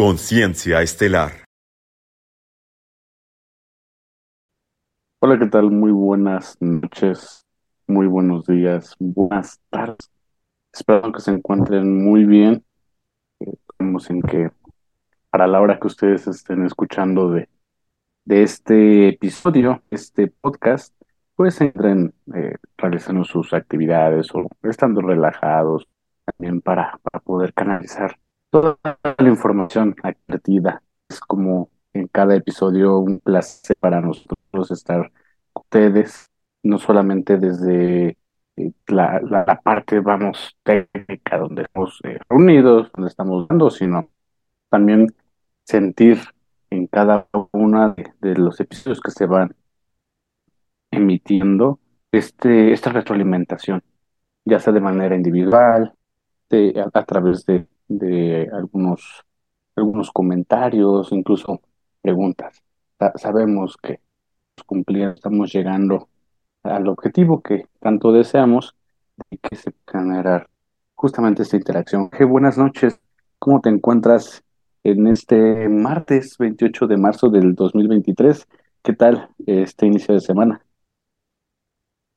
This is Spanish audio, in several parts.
Conciencia Estelar. Hola, ¿qué tal? Muy buenas noches, muy buenos días, buenas tardes. Espero que se encuentren muy bien. Estamos en que para la hora que ustedes estén escuchando de, de este episodio, este podcast, pues entren eh, realizando sus actividades o estando relajados también para, para poder canalizar toda la información advertida. Es como en cada episodio un placer para nosotros estar con ustedes, no solamente desde eh, la, la, parte, vamos, técnica, donde estamos eh, reunidos, donde estamos dando, sino también sentir en cada uno de, los episodios que se van emitiendo este, esta retroalimentación, ya sea de manera individual, de, a través de, de algunos, algunos comentarios, incluso preguntas. sabemos que cumplir, estamos llegando al objetivo que tanto deseamos y que se generar justamente esta interacción. Qué buenas noches, ¿cómo te encuentras en este martes 28 de marzo del 2023? ¿Qué tal este inicio de semana?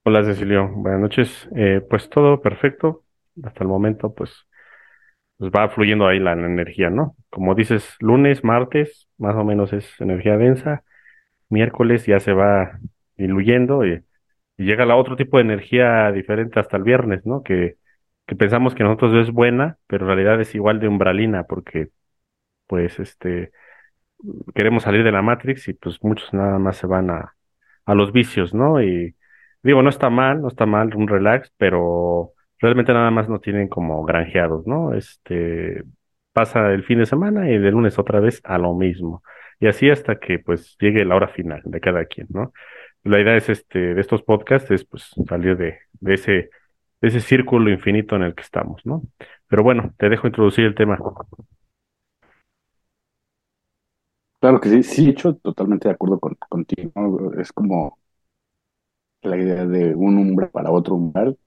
Hola Cecilio, buenas noches. Eh, pues todo perfecto. Hasta el momento, pues, pues va fluyendo ahí la energía, ¿no? Como dices, lunes, martes, más o menos es energía densa. Miércoles ya se va diluyendo y, llega la otro tipo de energía diferente hasta el viernes, ¿no? Que, que pensamos que nosotros es buena, pero en realidad es igual de umbralina, porque pues este queremos salir de la Matrix y pues muchos nada más se van a, a los vicios, ¿no? Y digo, no está mal, no está mal un relax, pero realmente nada más no tienen como granjeados, ¿no? Este pasa el fin de semana y de lunes otra vez a lo mismo. Y así hasta que pues llegue la hora final de cada quien, ¿no? La idea es este, de estos podcasts es pues salir de, de ese, de ese círculo infinito en el que estamos, ¿no? Pero bueno, te dejo introducir el tema. Claro que sí, sí, hecho totalmente de acuerdo con, contigo. Es como la idea de un umbral para otro umbral,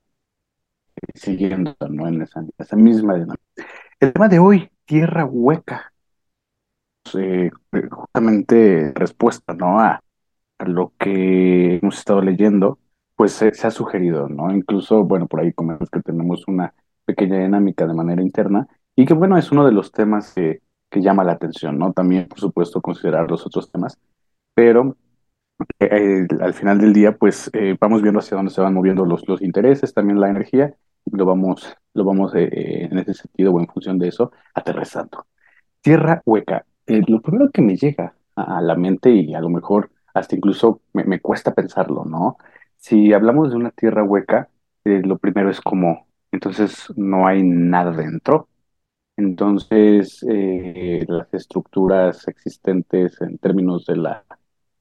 siguiendo ¿no? en esa, esa misma dinámica. El tema de hoy, tierra hueca. Eh, justamente respuesta ¿no? a, a, lo que hemos estado leyendo, pues se, se ha sugerido, ¿no? Incluso, bueno, por ahí comentamos que tenemos una pequeña dinámica de manera interna y que, bueno, es uno de los temas que, que llama la atención, ¿no? También, por supuesto, considerar los otros temas, pero eh, al final del día, pues eh, vamos viendo hacia dónde se van moviendo los, intereses, también la energía, lo vamos, lo vamos eh, en ese sentido o en función de eso aterrizando. Tierra hueca. Eh, lo primero que me llega a, la mente y a lo mejor hasta incluso me, cuesta pensarlo, ¿no? Si hablamos de una tierra hueca, eh, lo primero es como, entonces no hay nada dentro. Entonces, las estructuras existentes en términos de la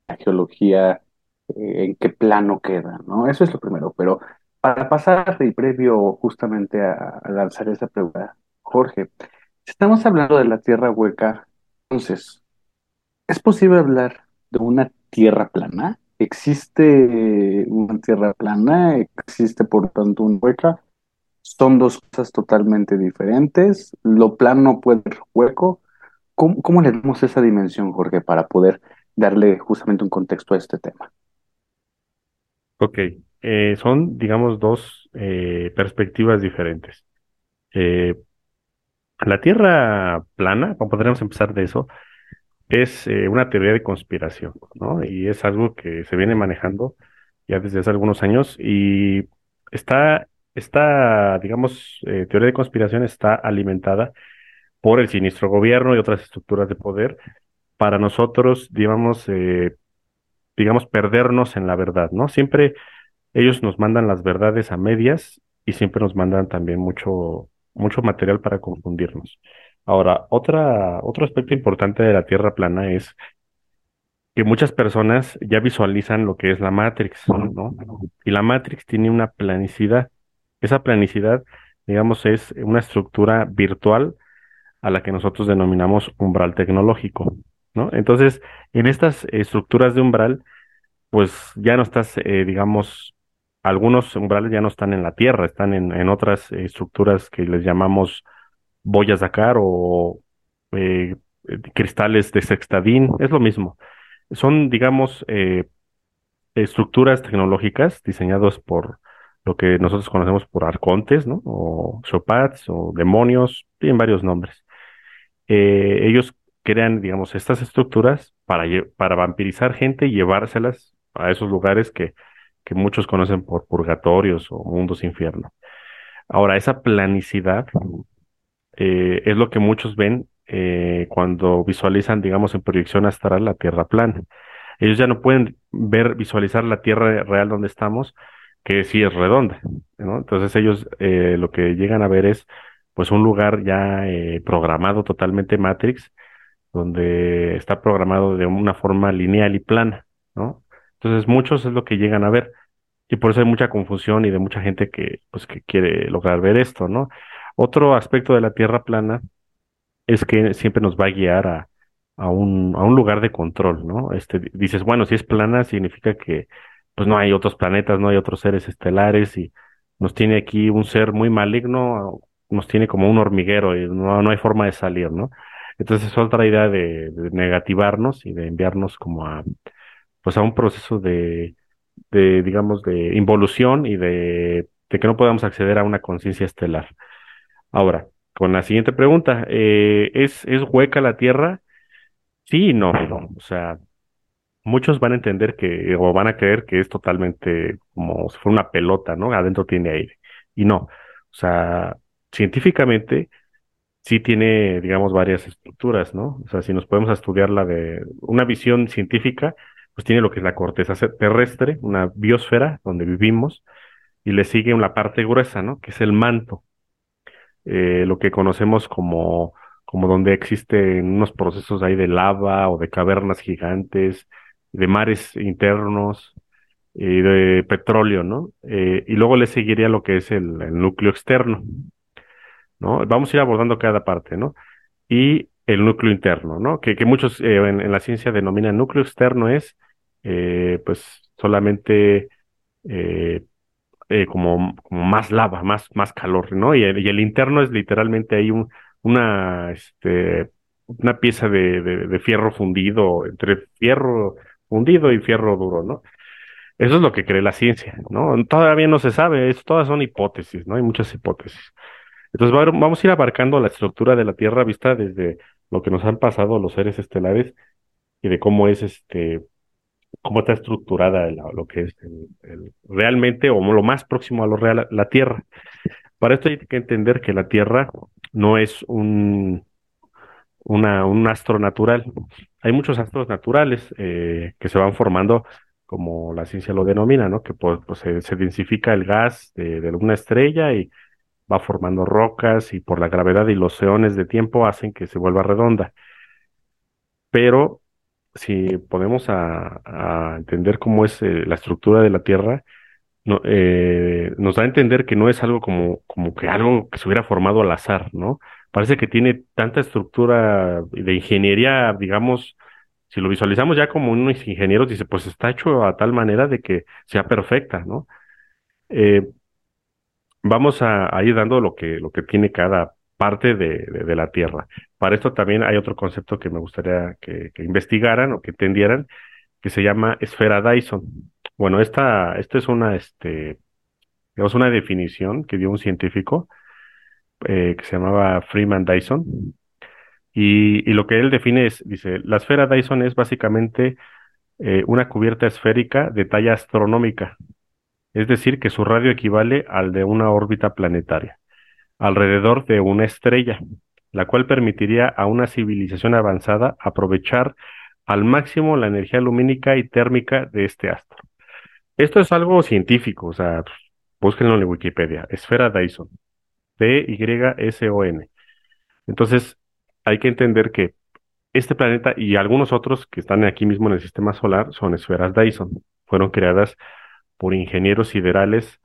la geología, eh, en qué plano queda, ¿no? Eso es lo primero, pero para pasar y previo justamente a, lanzar esa pregunta, Jorge, estamos hablando de la Tierra hueca, entonces, ¿es posible hablar de una Tierra plana? ¿Existe una Tierra plana? ¿Existe por tanto una hueca? Son dos cosas totalmente diferentes. Lo plano puede ser hueco. ¿Cómo, ¿Cómo, le damos esa dimensión, Jorge, para poder darle justamente un contexto a este tema. Ok, eh, son, digamos, dos eh, perspectivas diferentes. Eh, la Tierra plana, podríamos empezar de eso, es una teoría de conspiración, ¿no? Y es algo que se viene manejando ya desde hace algunos años y está, esta, digamos, teoría de conspiración está alimentada por el siniestro gobierno y otras estructuras de poder para nosotros, digamos, eh, digamos, perdernos en la verdad, ¿no? Siempre ellos nos mandan las verdades a medias y siempre nos mandan también mucho, mucho material para confundirnos. Ahora, otra, otro aspecto importante de la Tierra plana es que muchas personas ya visualizan lo que es la Matrix, ¿no? Y la Matrix tiene una planicidad. Esa planicidad, digamos, es una estructura virtual a la que nosotros denominamos umbral tecnológico. ¿No? Entonces, en estas estructuras de umbral, pues ya no estás, eh, digamos, algunos umbrales ya no están en la tierra, están en, en otras estructuras que les llamamos boyas Dakar o eh, cristales de sextadín, es lo mismo. Son, digamos, eh, estructuras tecnológicas diseñadas por lo que nosotros conocemos por arcontes, ¿no? O shopats o demonios, tienen varios nombres. Ellos crean, digamos, estas estructuras para, para vampirizar gente y llevárselas a esos lugares que, que muchos conocen por purgatorios o mundos infierno. Ahora, esa planicidad eh, es lo que muchos ven eh, cuando visualizan, digamos, en proyección astral la Tierra plana. Ellos ya no pueden ver, visualizar la Tierra real donde estamos, que sí es redonda. Entonces ellos eh, lo que llegan a ver es, pues, un lugar ya programado totalmente Matrix, donde está programado de una forma lineal y plana, ¿no? Entonces muchos es lo que llegan a ver. Y por eso hay mucha confusión y de mucha gente que, pues, que quiere lograr ver esto, ¿no? Otro aspecto de la Tierra plana es que siempre nos va a guiar a, a, un, a un lugar de control, ¿no? Este, dices, bueno, si es plana significa que pues no hay otros planetas, no hay otros seres estelares y nos tiene aquí un ser muy maligno, nos tiene como un hormiguero y no, no hay forma de salir, ¿no? Entonces es otra idea de, negativarnos y de enviarnos como a, pues a un proceso de, de, digamos, de involución y de, de que no podamos acceder a una conciencia estelar. Ahora, con la siguiente pregunta, eh, ¿es, ¿es hueca la Tierra? Sí y no, O sea, muchos van a entender que, o van a creer que es totalmente como si fuera una pelota, ¿no? Adentro tiene aire. Y no. O sea, científicamente sí tiene, digamos, varias estructuras, ¿no? O sea, si nos podemos estudiar la de una visión científica, pues tiene lo que es la corteza terrestre, una biosfera donde vivimos, y le sigue una parte gruesa, ¿no? Que es el manto, eh, lo que conocemos como, como donde existen unos procesos ahí de lava o de cavernas gigantes, de mares internos y de petróleo, ¿no? Eh, y luego le seguiría lo que es el, núcleo externo, ¿no? Vamos a ir abordando cada parte, ¿no? Y el núcleo interno, ¿no? Que, que muchos eh, en, la ciencia denominan núcleo externo es eh, pues solamente eh, como, como, más lava, más, más calor, ¿no? Y el, y el interno es literalmente ahí un, una, este, una pieza de, de, de, fierro fundido, entre fierro fundido y fierro duro, ¿no? Eso es lo que cree la ciencia, ¿no? Todavía no se sabe, es, todas son hipótesis, ¿no? Hay muchas hipótesis. Entonces vamos a ir abarcando la estructura de la Tierra vista desde lo que nos han pasado los seres estelares y de cómo es este cómo está estructurada lo que es el, realmente o lo más próximo a lo real, la Tierra. Para esto hay que entender que la Tierra no es un, un astro natural. Hay muchos astros naturales eh, que se van formando, como la ciencia lo denomina, ¿no? Que pues, pues se, densifica el gas de, una estrella y va formando rocas y por la gravedad y los eones de tiempo hacen que se vuelva redonda. Pero si podemos a, entender cómo es eh, la estructura de la Tierra, eh, nos da a entender que no es algo como, como que algo que se hubiera formado al azar, ¿no? Parece que tiene tanta estructura de ingeniería, digamos, si lo visualizamos ya como unos ingenieros, dice, pues está hecho a tal manera de que sea perfecta, ¿no? Eh, vamos a, ir dando lo que, lo que tiene cada parte de, de, la Tierra. Para esto también hay otro concepto que me gustaría que, investigaran o que entendieran, que se llama esfera Dyson. Bueno, esta, esta es una, este, digamos, una definición que dio un científico eh, que se llamaba Freeman Dyson. Y, y, lo que él define es, dice, la esfera Dyson es básicamente eh, una cubierta esférica de talla astronómica, es decir, que su radio equivale al de una órbita planetaria alrededor de una estrella, la cual permitiría a una civilización avanzada aprovechar al máximo la energía lumínica y térmica de este astro. Esto es algo científico, o sea, búsquenlo en Wikipedia, esfera Dyson, D-Y-S-O-N. Entonces, hay que entender que este planeta y algunos otros que están aquí mismo en el sistema solar son esferas Dyson. Fueron creadas por ingenieros siderales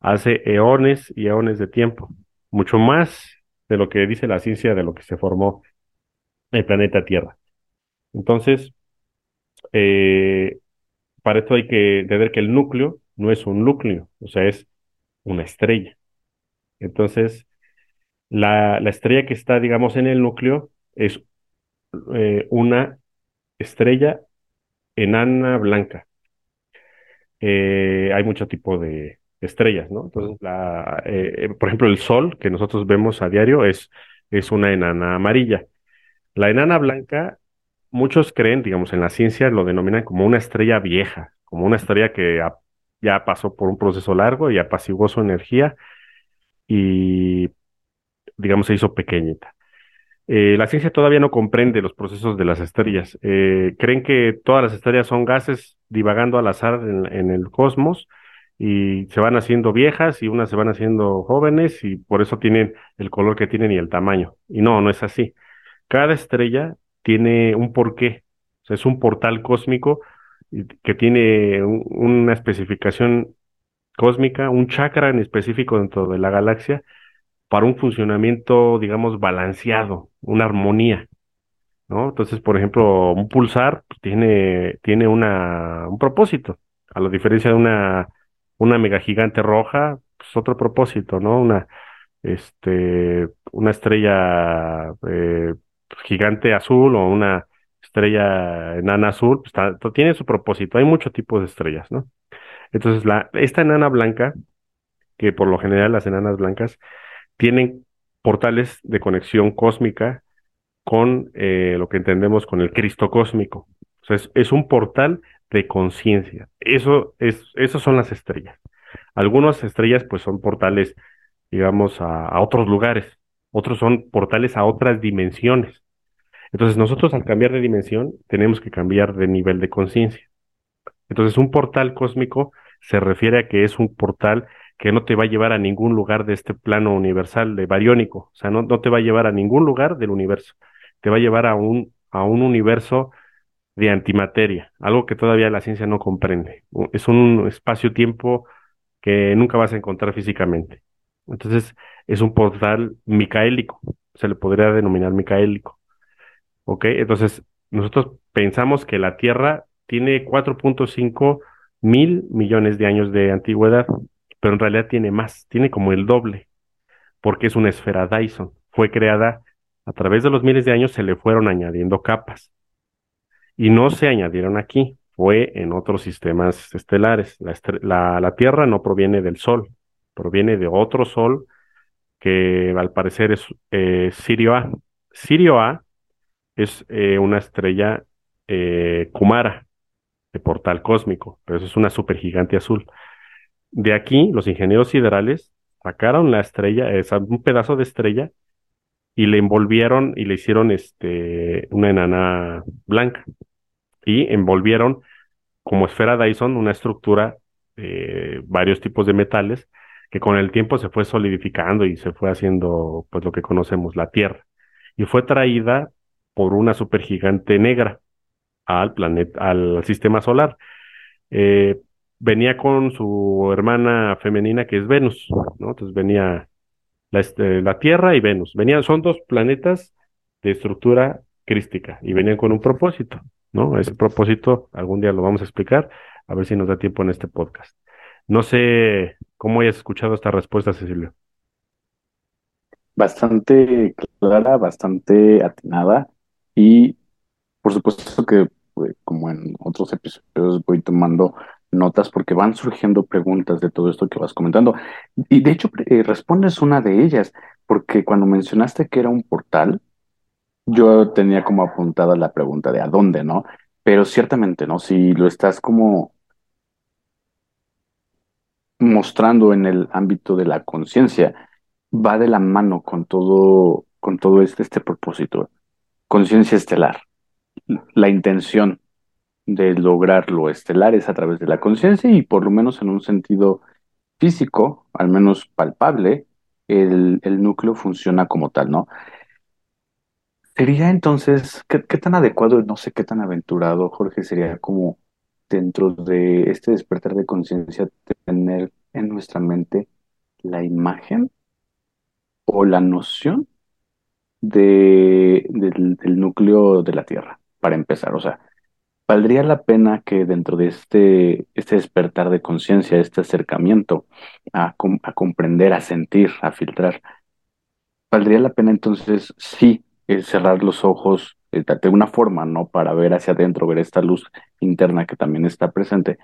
hace eones y eones de tiempo mucho más de lo que dice la ciencia de lo que se formó el planeta Tierra. Entonces, eh, para esto hay que entender que el núcleo no es un núcleo, o sea, es una estrella. Entonces, la, la estrella que está, digamos, en el núcleo es eh, una estrella enana blanca. Eh, hay mucho tipo de estrellas, ¿no? Entonces, la, eh, eh, por ejemplo, el Sol que nosotros vemos a diario es, es una enana amarilla. La enana blanca, muchos creen, digamos, en la ciencia lo denominan como una estrella vieja, como una estrella que ya pasó por un proceso largo y apaciguó su energía y, digamos, se hizo pequeñita. Eh, la ciencia todavía no comprende los procesos de las estrellas. Eh, creen que todas las estrellas son gases divagando al azar en, el cosmos y se van haciendo viejas y unas se van haciendo jóvenes y por eso tienen el color que tienen y el tamaño. Y no, no es así. Cada estrella tiene un porqué. Es un portal cósmico que tiene un- una especificación cósmica, un chakra en específico dentro de la galaxia para un funcionamiento, digamos, balanceado, una armonía, ¿no? Entonces, por ejemplo, un pulsar pues, tiene, tiene una, un propósito, a la diferencia de una, una megagigante roja, pues otro propósito, ¿no? Una, este, una estrella eh, gigante azul o una estrella enana azul, pues tiene su propósito. Hay muchos tipos de estrellas, ¿no? Entonces, la, esta enana blanca, que por lo general las enanas blancas tienen portales de conexión cósmica con eh, lo que entendemos con el Cristo cósmico. O sea, es, un portal de conciencia. Eso es, esos son las estrellas. Algunas estrellas, pues, son portales, digamos, a otros lugares. Otros son portales a otras dimensiones. Entonces, nosotros al cambiar de dimensión, tenemos que cambiar de nivel de conciencia. Entonces, un portal cósmico se refiere a que es un portal que no te va a llevar a ningún lugar de este plano universal de bariónico. O sea, no, no te va a llevar a ningún lugar del universo. Te va a llevar a un, a un universo de antimateria, algo que todavía la ciencia no comprende. Es un espacio-tiempo que nunca vas a encontrar físicamente. Entonces, es un portal micaélico. Se le podría denominar micaélico. ¿Ok? Entonces, nosotros pensamos que la Tierra tiene cuatro punto cinco mil millones de años de antigüedad, pero en realidad tiene más, tiene como el doble, porque es una esfera Dyson. Fue creada a través de los miles de años, se le fueron añadiendo capas y no se añadieron aquí, fue en otros sistemas estelares. La, la Tierra no proviene del Sol, proviene de otro Sol que al parecer es eh, Sirio A. Sirio A es eh, una estrella eh, Kumara de portal cósmico, pero eso es una supergigante azul. De aquí, los ingenieros siderales sacaron la estrella, eh, un pedazo de estrella, y le envolvieron y le hicieron este, una enana blanca. Y envolvieron como esfera Dyson una estructura, eh, varios tipos de metales, que con el tiempo se fue solidificando y se fue haciendo pues lo que conocemos, la Tierra. Y fue traída por una supergigante negra al planeta, al sistema solar. Eh, venía con su hermana femenina que es Venus, ¿no? Entonces venía la, este, la Tierra y Venus. Venían, son dos planetas de estructura crística y venían con un propósito, ¿no? Ese propósito algún día lo vamos a explicar, a ver si nos da tiempo en este podcast. No sé cómo hayas escuchado esta respuesta, Cecilio. Bastante clara, bastante atinada y por supuesto que pues, como en otros episodios voy tomando notas porque van surgiendo preguntas de todo esto que vas comentando. Y de hecho eh, respondes una de ellas porque cuando mencionaste que era un portal, yo tenía como apuntada la pregunta de a dónde, ¿no? Pero ciertamente, ¿no? Si lo estás como mostrando en el ámbito de la conciencia, va de la mano con todo, con todo este, este propósito. Conciencia estelar. La intención de lograr lo estelar es a través de la conciencia y por lo menos en un sentido físico, al menos palpable, el, el núcleo funciona como tal, ¿no? Sería entonces, ¿qué, tan adecuado, no sé qué tan aventurado, Jorge, sería como dentro de este despertar de conciencia tener en nuestra mente la imagen o la noción de, del, del núcleo de la Tierra, para empezar? O sea, ¿valdría la pena que dentro de este, este despertar de conciencia, este acercamiento a, a comprender, a sentir, a filtrar, ¿Valdría la pena entonces sí cerrar los ojos eh, de una forma, ¿no? Para ver hacia adentro, ver esta luz interna que también está presente.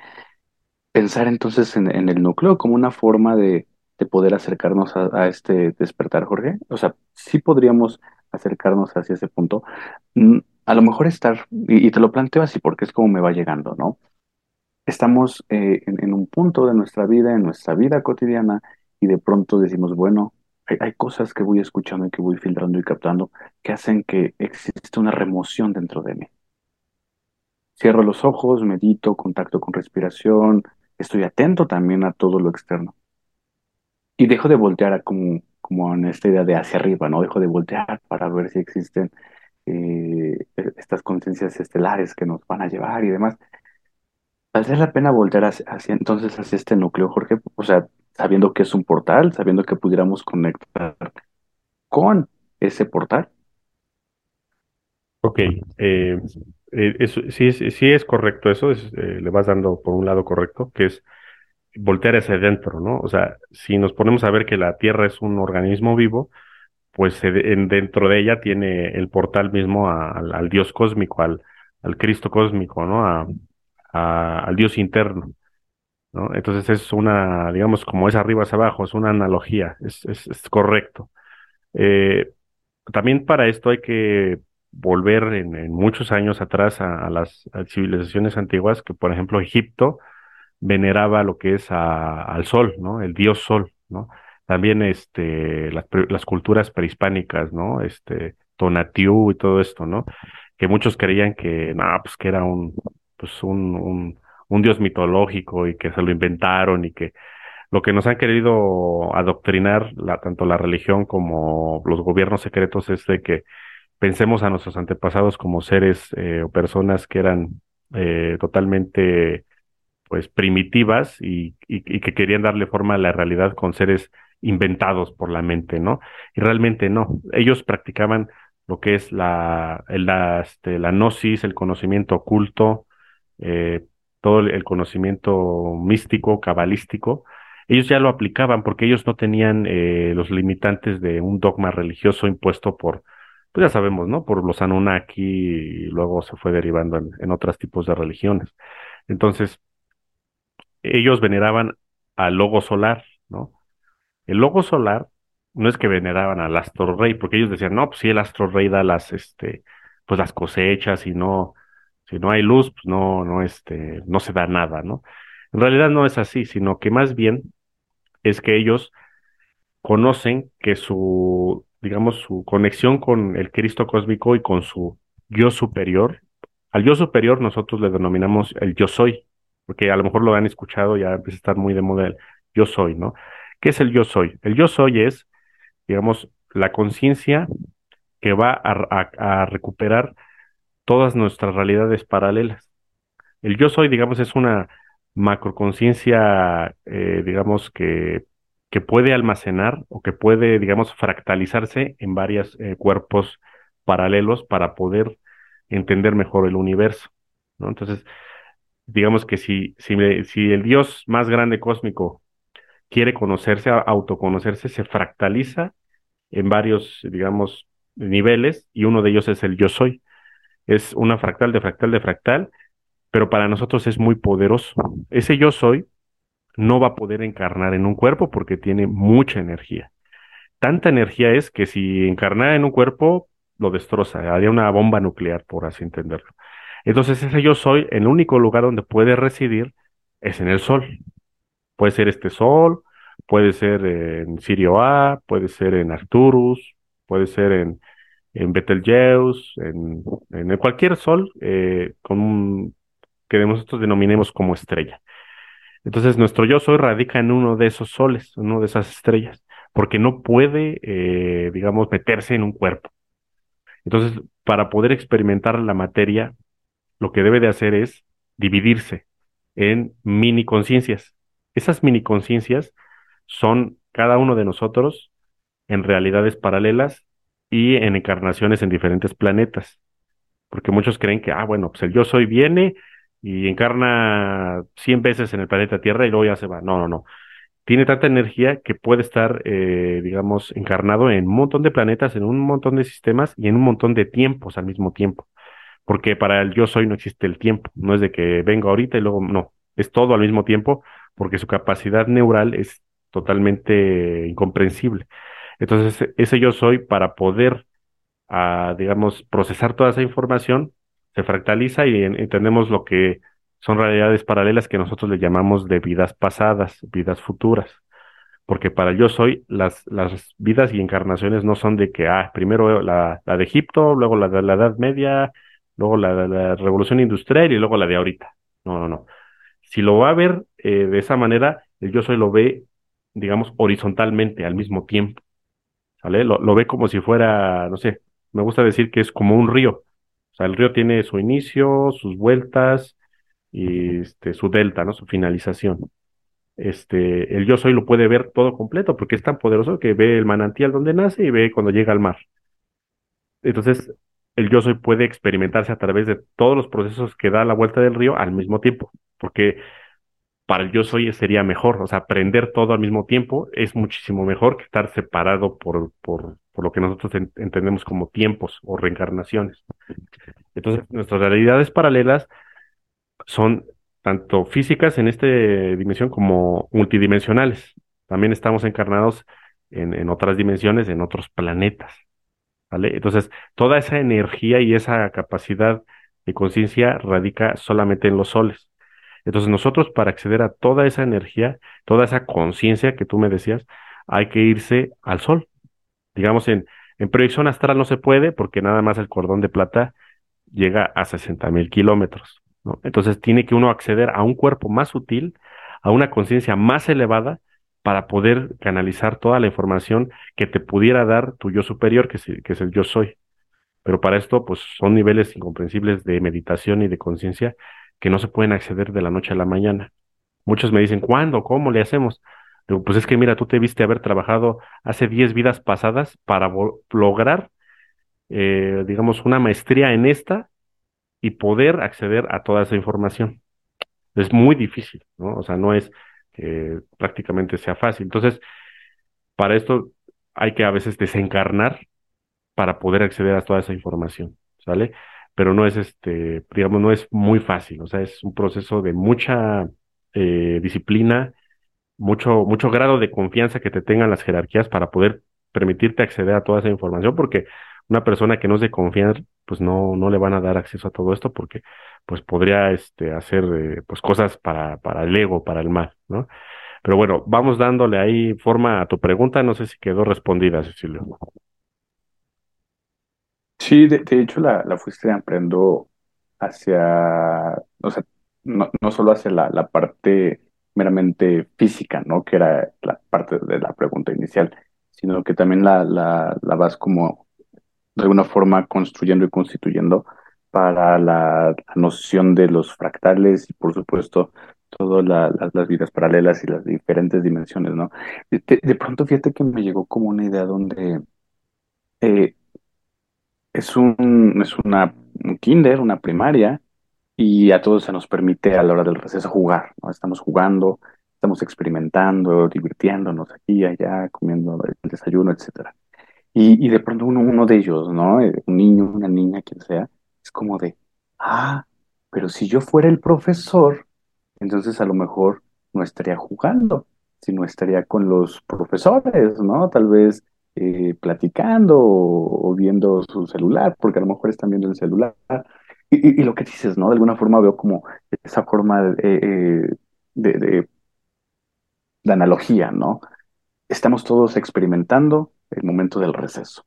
Pensar entonces en, el núcleo como una forma de, de poder acercarnos a, a este despertar, Jorge. O sea, sí podríamos acercarnos hacia ese punto. A lo mejor estar, y, te lo planteo así porque es como me va llegando, ¿no? Estamos eh, en, un punto de nuestra vida, en nuestra vida cotidiana, y de pronto decimos, bueno, hay, cosas que voy escuchando y que voy filtrando y captando que hacen que existe una remoción dentro de mí. Cierro los ojos, medito, contacto con respiración, estoy atento también a todo lo externo. Y dejo de voltear a como, como en esta idea de hacia arriba, ¿no? Dejo de voltear para ver si existen eh, estas conciencias estelares que nos van a llevar y demás. ¿Valdría la pena voltear hacia, entonces hacia este núcleo, Jorge? O sea, sabiendo que es un portal, sabiendo que pudiéramos conectar con ese portal. Ok, eh, eh, eso, sí, sí es correcto eso, es, le vas dando por un lado correcto, que es voltear hacia adentro, ¿no? O sea, si nos ponemos a ver que la Tierra es un organismo vivo, pues en- dentro de ella tiene el portal mismo al, Dios cósmico, al, Cristo cósmico, ¿no? Al Dios interno, ¿no? Entonces es una, digamos, como es arriba es abajo, es una analogía, es, es, correcto. Eh, también para esto hay que volver en, muchos años atrás a, a las civilizaciones antiguas, que por ejemplo Egipto veneraba lo que es al sol, ¿no? El dios sol, ¿no? También este, las, las culturas prehispánicas, ¿no? Este, Tonatiuh y todo esto, ¿no? Que muchos creían que, no, pues que era un, pues un, un, dios mitológico y que se lo inventaron y que lo que nos han querido adoctrinar, la, tanto la religión como los gobiernos secretos, es de que pensemos a nuestros antepasados como seres eh, o personas que eran eh, totalmente pues primitivas y, y que querían darle forma a la realidad con seres inventados por la mente, ¿no? Y realmente no. Ellos practicaban lo que es la, la, este, la gnosis, el conocimiento oculto, eh, todo el conocimiento místico, cabalístico. Ellos ya lo aplicaban porque ellos no tenían eh, los limitantes de un dogma religioso impuesto por, pues ya sabemos, ¿no? Por los Anunnaki y luego se fue derivando en, en otros tipos de religiones. Entonces, ellos veneraban al logo solar. El logo solar no es que veneraban al astro rey, porque ellos decían, no, pues sí, el astro rey da las, este, pues las cosechas y no, si no hay luz, pues no, no, este, no se da nada, ¿no? En realidad no es así, sino que más bien es que ellos conocen que su, digamos, su conexión con el Cristo cósmico y con su yo superior, al yo superior nosotros le denominamos el yo soy, porque a lo mejor lo han escuchado, ya empieza a estar muy de moda el yo soy, ¿no? ¿Qué es el yo soy? El yo soy es, digamos, la conciencia que va a, recuperar todas nuestras realidades paralelas. El yo soy, digamos, es una macroconciencia, eh, digamos, que, que puede almacenar o que puede, digamos, fractalizarse en varios eh, cuerpos paralelos para poder entender mejor el universo, ¿no? Entonces, digamos que si, si el Dios más grande cósmico quiere conocerse, autoconocerse, se fractaliza en varios, digamos, niveles y uno de ellos es el yo soy. Es una fractal de fractal de fractal, pero para nosotros es muy poderoso. Ese yo soy no va a poder encarnar en un cuerpo porque tiene mucha energía. Tanta energía es que si encarnara en un cuerpo, lo destroza, haría una bomba nuclear, por así entenderlo. Entonces, ese yo soy, el único lugar donde puede residir es en el sol. Puede ser este sol, puede ser en Sirio A, puede ser en Arcturus, puede ser en, en Betelgeuse, en, en cualquier sol eh, con que nosotros denominemos como estrella. Entonces, nuestro yo soy radica en uno de esos soles, uno de esas estrellas, porque no puede, eh, digamos, meterse en un cuerpo. Entonces, para poder experimentar la materia, lo que debe de hacer es dividirse en mini conciencias. Esas mini conciencias son cada uno de nosotros en realidades paralelas y en encarnaciones en diferentes planetas. Porque muchos creen que, ah, bueno, pues el yo soy viene y encarna 100 veces en el planeta Tierra y luego ya se va. No, no, no. tiene tanta energía que puede estar, eh, digamos, encarnado en un montón de planetas, en un montón de sistemas y en un montón de tiempos al mismo tiempo. Porque para el yo soy no existe el tiempo, no es de que vengo ahorita y luego no, es todo al mismo tiempo porque su capacidad neural es totalmente incomprensible. Entonces, ese yo soy para poder, ah, digamos, procesar toda esa información, se fractaliza y entendemos lo que son realidades paralelas que nosotros le llamamos de vidas pasadas, vidas futuras. Porque para yo soy, las, las vidas y encarnaciones no son de que, ah, primero la, la de Egipto, luego la de la Edad Media, luego la de la Revolución Industrial y luego la de ahorita. No, no, no. Si lo va a ver eh, de esa manera, el yo soy lo ve, digamos, horizontalmente al mismo tiempo. ¿Sale? Lo, lo ve como si fuera, no sé, me gusta decir que es como un río. O sea, el río tiene su inicio, sus vueltas, y este, su delta, ¿no? Su finalización. Este, el yo soy lo puede ver todo completo porque es tan poderoso que ve el manantial donde nace y ve cuando llega al mar. Entonces, el yo soy puede experimentarse a través de todos los procesos que da la vuelta del río al mismo tiempo, porque para el yo soy sería mejor, o sea, aprender todo al mismo tiempo es muchísimo mejor que estar separado por, por, por lo que nosotros entendemos como tiempos o reencarnaciones. Entonces, nuestras realidades paralelas son tanto físicas en esta dimensión como multidimensionales. También estamos encarnados en, en otras dimensiones, en otros planetas. Entonces, toda esa energía y esa capacidad de conciencia radica solamente en los soles. Entonces, nosotros para acceder a toda esa energía, toda esa conciencia que tú me decías, hay que irse al sol. Digamos, en, en proyección astral no se puede porque nada más el cordón de plata llega a 60 mil kilómetros. Entonces tiene que uno acceder a un cuerpo más sutil, a una conciencia más elevada, para poder canalizar toda la información que te pudiera dar tu yo superior, que que es el yo soy. Pero para esto, pues son niveles incomprensibles de meditación y de conciencia que no se pueden acceder de la noche a la mañana. Muchos me dicen, ¿cuándo? ¿Cómo le hacemos? Digo, pues es que mira, tú te viste haber trabajado hace 10 vidas pasadas para lograr, eh, digamos, una maestría en esta y poder acceder a toda esa información. Es muy difícil, ¿no? O sea, no es que prácticamente sea fácil. Entonces, para esto hay que a veces desencarnar para poder acceder a toda esa información, ¿sale? Pero no es este, digamos, no es muy fácil, o sea, es un proceso de mucha eh, disciplina, mucho, mucho grado de confianza que te tengan las jerarquías para poder permitirte acceder a toda esa información, porque una persona que no es de confiar, pues no, no le van a dar acceso a todo esto porque pues podría este, hacer eh, pues cosas para, para el ego, para el mal, ¿no? Pero bueno, vamos dándole ahí forma a tu pregunta, no sé si quedó respondida, Cecilio. Sí, de, hecho la, la fuiste ampliando hacia, no, no solo hacia la, la parte meramente física, ¿no? Que era la parte de la pregunta inicial, sino que también la, la, la vas como de alguna forma construyendo y constituyendo para la, noción de los fractales y por supuesto todas las vidas paralelas y las diferentes dimensiones, ¿no? De, pronto fíjate que me llegó como una idea donde eh, es un es una un kinder, una primaria, y a todos se nos permite a la hora del receso jugar, ¿no? Estamos jugando, estamos experimentando, divirtiéndonos aquí allá, comiendo el desayuno, etcétera. Y, y de pronto uno, uno de ellos, ¿no? Eh, un niño, una niña, quien sea, es como de, ah, pero si yo fuera el profesor, entonces a lo mejor no estaría jugando, sino estaría con los profesores, ¿no? Tal vez eh, platicando o, viendo su celular, porque a lo mejor están viendo el celular. Y, y, lo que dices, ¿no? De alguna forma veo como esa forma de, eh, de, de, de analogía, ¿no? Estamos todos experimentando, el momento del receso.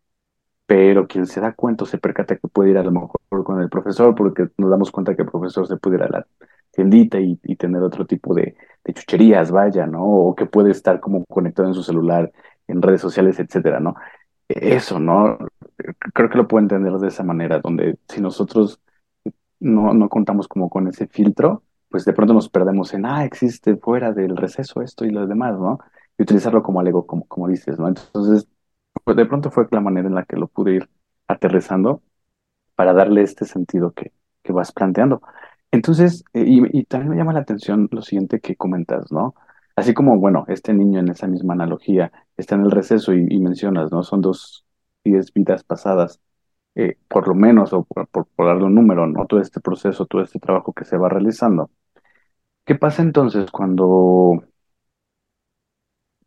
Pero quien se da cuenta se percata que puede ir a lo mejor con el profesor, porque nos damos cuenta que el profesor se puede ir a la tiendita y, tener otro tipo de, chucherías, vaya, ¿no? O que puede estar como conectado en su celular, en redes sociales, etcétera, ¿no? Eso, ¿no? Creo que lo puedo entender de esa manera, donde si nosotros no, no contamos como con ese filtro, pues de pronto nos perdemos en, ah, existe fuera del receso esto y lo demás, ¿no? Y utilizarlo como algo, como, como dices, ¿no? Entonces, de pronto fue la manera en la que lo pude ir aterrizando para darle este sentido que, que vas planteando. Entonces, eh, y, también me llama la atención lo siguiente que comentas, ¿no? Así como, bueno, este niño en esa misma analogía está en el receso y, mencionas, ¿no? Son dos, diez vidas pasadas, eh, por lo menos, o por, por, por darle un número, ¿no? Todo este proceso, todo este trabajo que se va realizando. ¿Qué pasa entonces cuando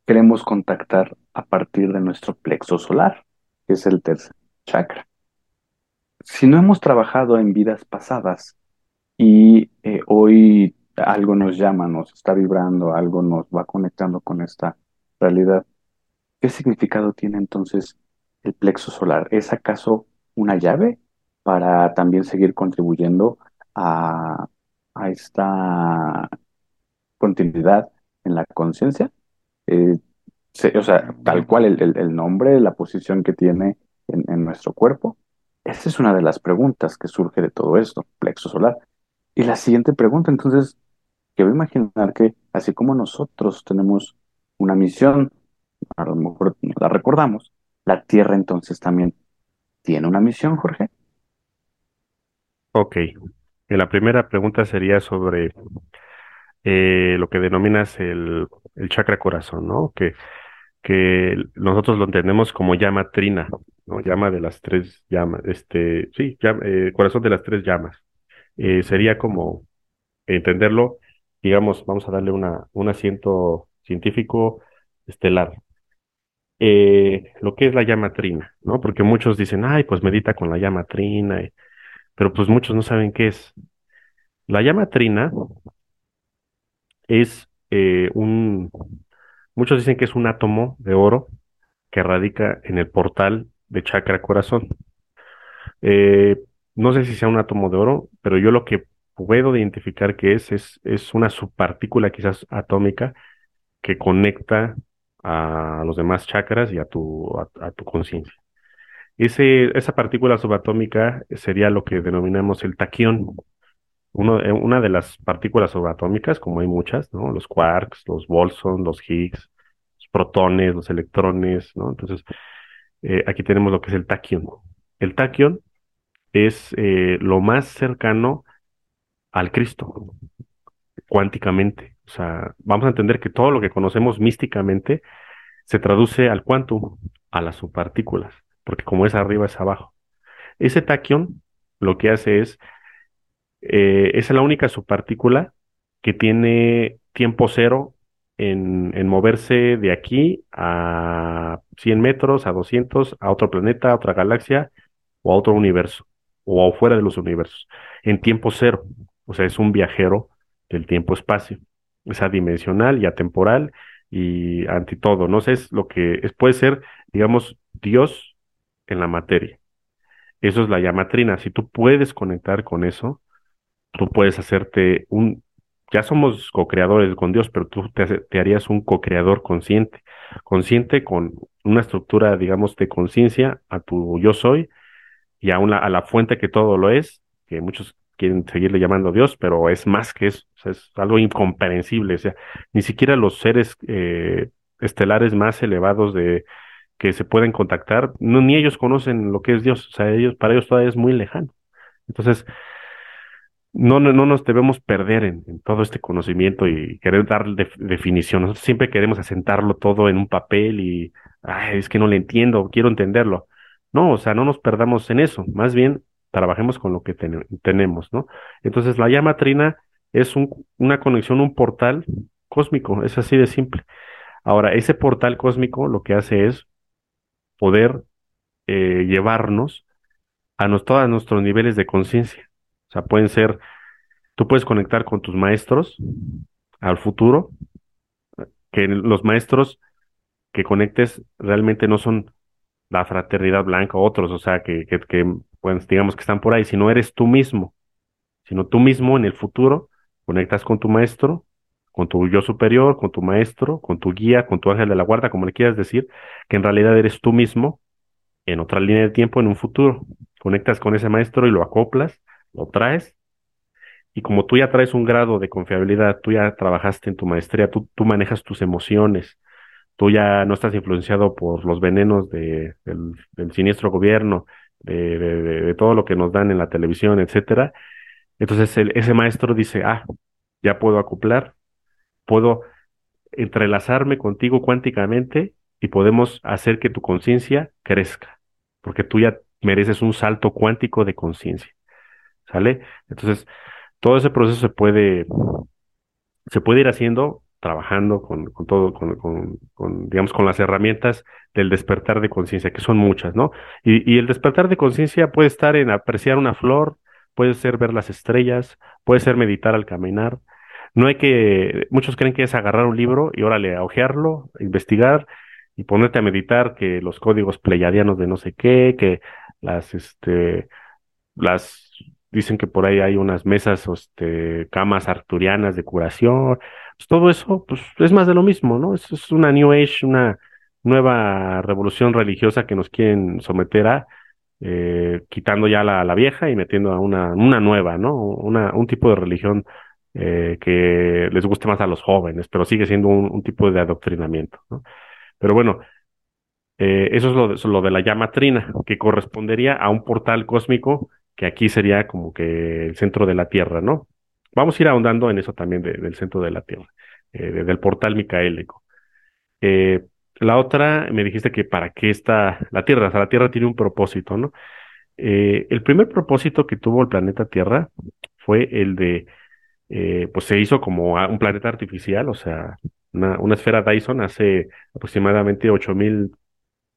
queremos contactar a partir de nuestro plexo solar, que es el tercer chakra? Si no hemos trabajado en vidas pasadas y eh, hoy algo nos llama, nos está vibrando, algo nos va conectando con esta realidad, ¿qué significado tiene entonces el plexo solar? ¿Es acaso una llave para también seguir contribuyendo a, a esta continuidad en la conciencia? Eh, o sea, tal cual el, nombre, la posición que tiene en, en nuestro cuerpo. Esa es una de las preguntas que surge de todo esto, plexo solar. Y la siguiente pregunta, entonces, quiero imaginar que así como nosotros tenemos una misión, a lo mejor la recordamos, la Tierra entonces también tiene una misión, Jorge. Ok. La primera pregunta sería sobre eh, lo que denominas el, chakra corazón, ¿no? Que, que nosotros lo entendemos como llama trina, ¿no? Llama de las tres llamas, este, sí, llama- eh, corazón de las tres llamas. Eh, sería como entenderlo, digamos, vamos a darle una, un asiento científico estelar. Lo que es la llama trina, ¿no? Porque muchos dicen, ay, pues medita con la llama trina, pero pues muchos no saben qué es. La llama trina es eh, un, muchos dicen que es un átomo de oro que radica en el portal de chakra corazón. Eh, no sé si sea un átomo de oro, pero yo lo que puedo identificar que es, es, es una subpartícula quizás atómica que conecta a los demás chakras y a tu, a, a tu conciencia. Esa partícula subatómica sería lo que denominamos el taquión. Uno, eh, una de las partículas subatómicas, como hay muchas, ¿no? Los quarks, los bosons, los Higgs, los protones, los electrones, ¿no? Entonces, eh, aquí tenemos lo que es el taquión. El taquión es eh, lo más cercano al Cristo, cuánticamente. O sea, vamos a entender que todo lo que conocemos místicamente se traduce al quantum, a las subpartículas, porque como es arriba es abajo. Ese taquión lo que hace es, eh, es la única subpartícula que tiene tiempo cero en, en moverse de aquí a 100 metros, a 200, a otro planeta, a otra galaxia o a otro universo, o afuera de los universos, en tiempo cero. O sea, es un viajero del tiempo-espacio. Es adimensional y atemporal y anti todo, ¿no? sé, es lo que es, puede ser, digamos, Dios en la materia. Eso es la llamatrina. Si tú puedes conectar con eso, tú puedes hacerte un, ya somos co-creadores con Dios, pero tú te, harías un co-creador consciente, consciente con una estructura, digamos, de conciencia a tu yo soy y a, una, a la fuente que todo lo es, que muchos quieren seguirle llamando Dios, pero es más que eso, o sea, es algo incomprensible, o sea, ni siquiera los seres eh, estelares más elevados de que se pueden contactar, no, ni ellos conocen lo que es Dios, o sea, ellos, para ellos todavía es muy lejano. Entonces, no, no, no nos debemos perder en, todo este conocimiento y querer dar def- definición. Siempre queremos asentarlo todo en un papel y, ay, es que no le entiendo, quiero entenderlo. No, o sea, no nos perdamos en eso, más bien trabajemos con lo que tene- tenemos, ¿no? Entonces, la llama trina es un, una conexión, un portal cósmico, es así de simple. Ahora, ese portal cósmico lo que hace es poder eh, llevarnos a nos- todos nuestros niveles de conciencia. O sea, pueden ser Tú puedes conectar con tus maestros al futuro, que los maestros que conectes realmente no son la fraternidad blanca o otros, o sea, que, que, que, pues, digamos que están por ahí, sino eres tú mismo, sino tú mismo en el futuro conectas con tu maestro, con tu yo superior, con tu maestro, con tu guía, con tu ángel de la guarda, como le quieras decir, que en realidad eres tú mismo en otra línea de tiempo en un futuro. Conectas con ese maestro y lo acoplas, lo traes Y como tú ya traes un grado de confiabilidad, tú ya trabajaste en tu maestría, tú, tú manejas tus emociones, tú ya no estás influenciado por los venenos de, del, siniestro gobierno, de, todo lo que nos dan en la televisión, etcétera. Entonces ese maestro dice, ah, ya puedo acoplar, puedo entrelazarme contigo cuánticamente y podemos hacer que tu conciencia crezca, porque tú ya mereces un salto cuántico de conciencia. ¿Sale? Entonces, todo ese proceso se puede, se puede ir haciendo trabajando con, con todo, con, con, con, digamos, con las herramientas del despertar de conciencia, que son muchas, ¿no? Y, y el despertar de conciencia puede estar en apreciar una flor, puede ser ver las estrellas, puede ser meditar al caminar. No hay que, muchos creen que es agarrar un libro y órale, a ojearlo, investigar y ponerte a meditar que los códigos pleyadianos de no sé qué, que las, este, las, dicen que por ahí hay unas mesas, este, camas arturianas de curación, pues todo eso, pues es más de lo mismo, ¿no? Eso es una New Age, una nueva revolución religiosa que nos quieren someter a, eh, quitando ya la, la, vieja y metiendo a una, una nueva, ¿no? Una, un tipo de religión eh, que les guste más a los jóvenes, pero sigue siendo un, un tipo de adoctrinamiento, ¿no? Pero bueno, eh, eso es lo de, lo de la llama trina, que correspondería a un portal cósmico que aquí sería como que el centro de la Tierra, ¿no? Vamos a ir ahondando en eso también del centro de la Tierra, eh, del portal micaélico. Eh, la otra, me dijiste que para qué está la Tierra, o sea, la Tierra tiene un propósito, ¿no? Eh, el primer propósito que tuvo el planeta Tierra fue el de, eh, pues se hizo como un planeta artificial, o sea, una, esfera Dyson hace aproximadamente 8 mil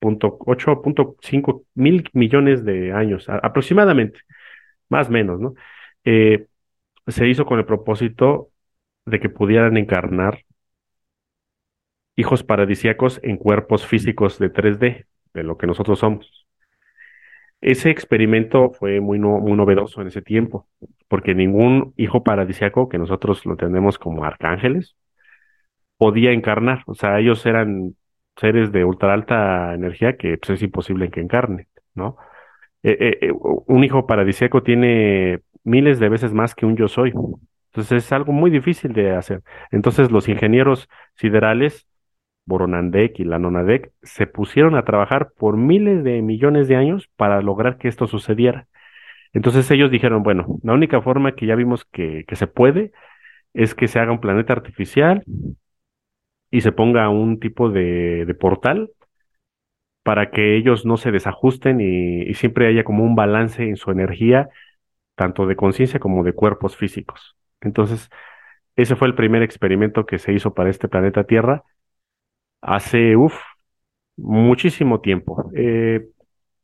8.5 mil millones de años, aproximadamente, más o menos, ¿no? Eh, se hizo con el propósito de que pudieran encarnar hijos paradisíacos en cuerpos físicos de 3D, de lo que nosotros somos. Ese experimento fue muy, muy novedoso en ese tiempo, porque ningún hijo paradisíaco, que nosotros lo tenemos como arcángeles, podía encarnar. O sea, ellos eran seres de ultra alta energía que pues, es imposible que encarnen, ¿no? Eh, eh, eh, un hijo paradisíaco tiene miles de veces más que un yo soy. Entonces es algo muy difícil de hacer. Entonces los ingenieros siderales, Boronandek y Lanonadek, se pusieron a trabajar por miles de millones de años para lograr que esto sucediera. Entonces ellos dijeron, bueno, la única forma que ya vimos que, que se puede es que se haga un planeta artificial y se ponga un tipo de, portal para que ellos no se desajusten y, y, siempre haya como un balance en su energía tanto de conciencia como de cuerpos físicos. Entonces, ese fue el primer experimento que se hizo para este planeta Tierra hace, uff, muchísimo tiempo. Eh,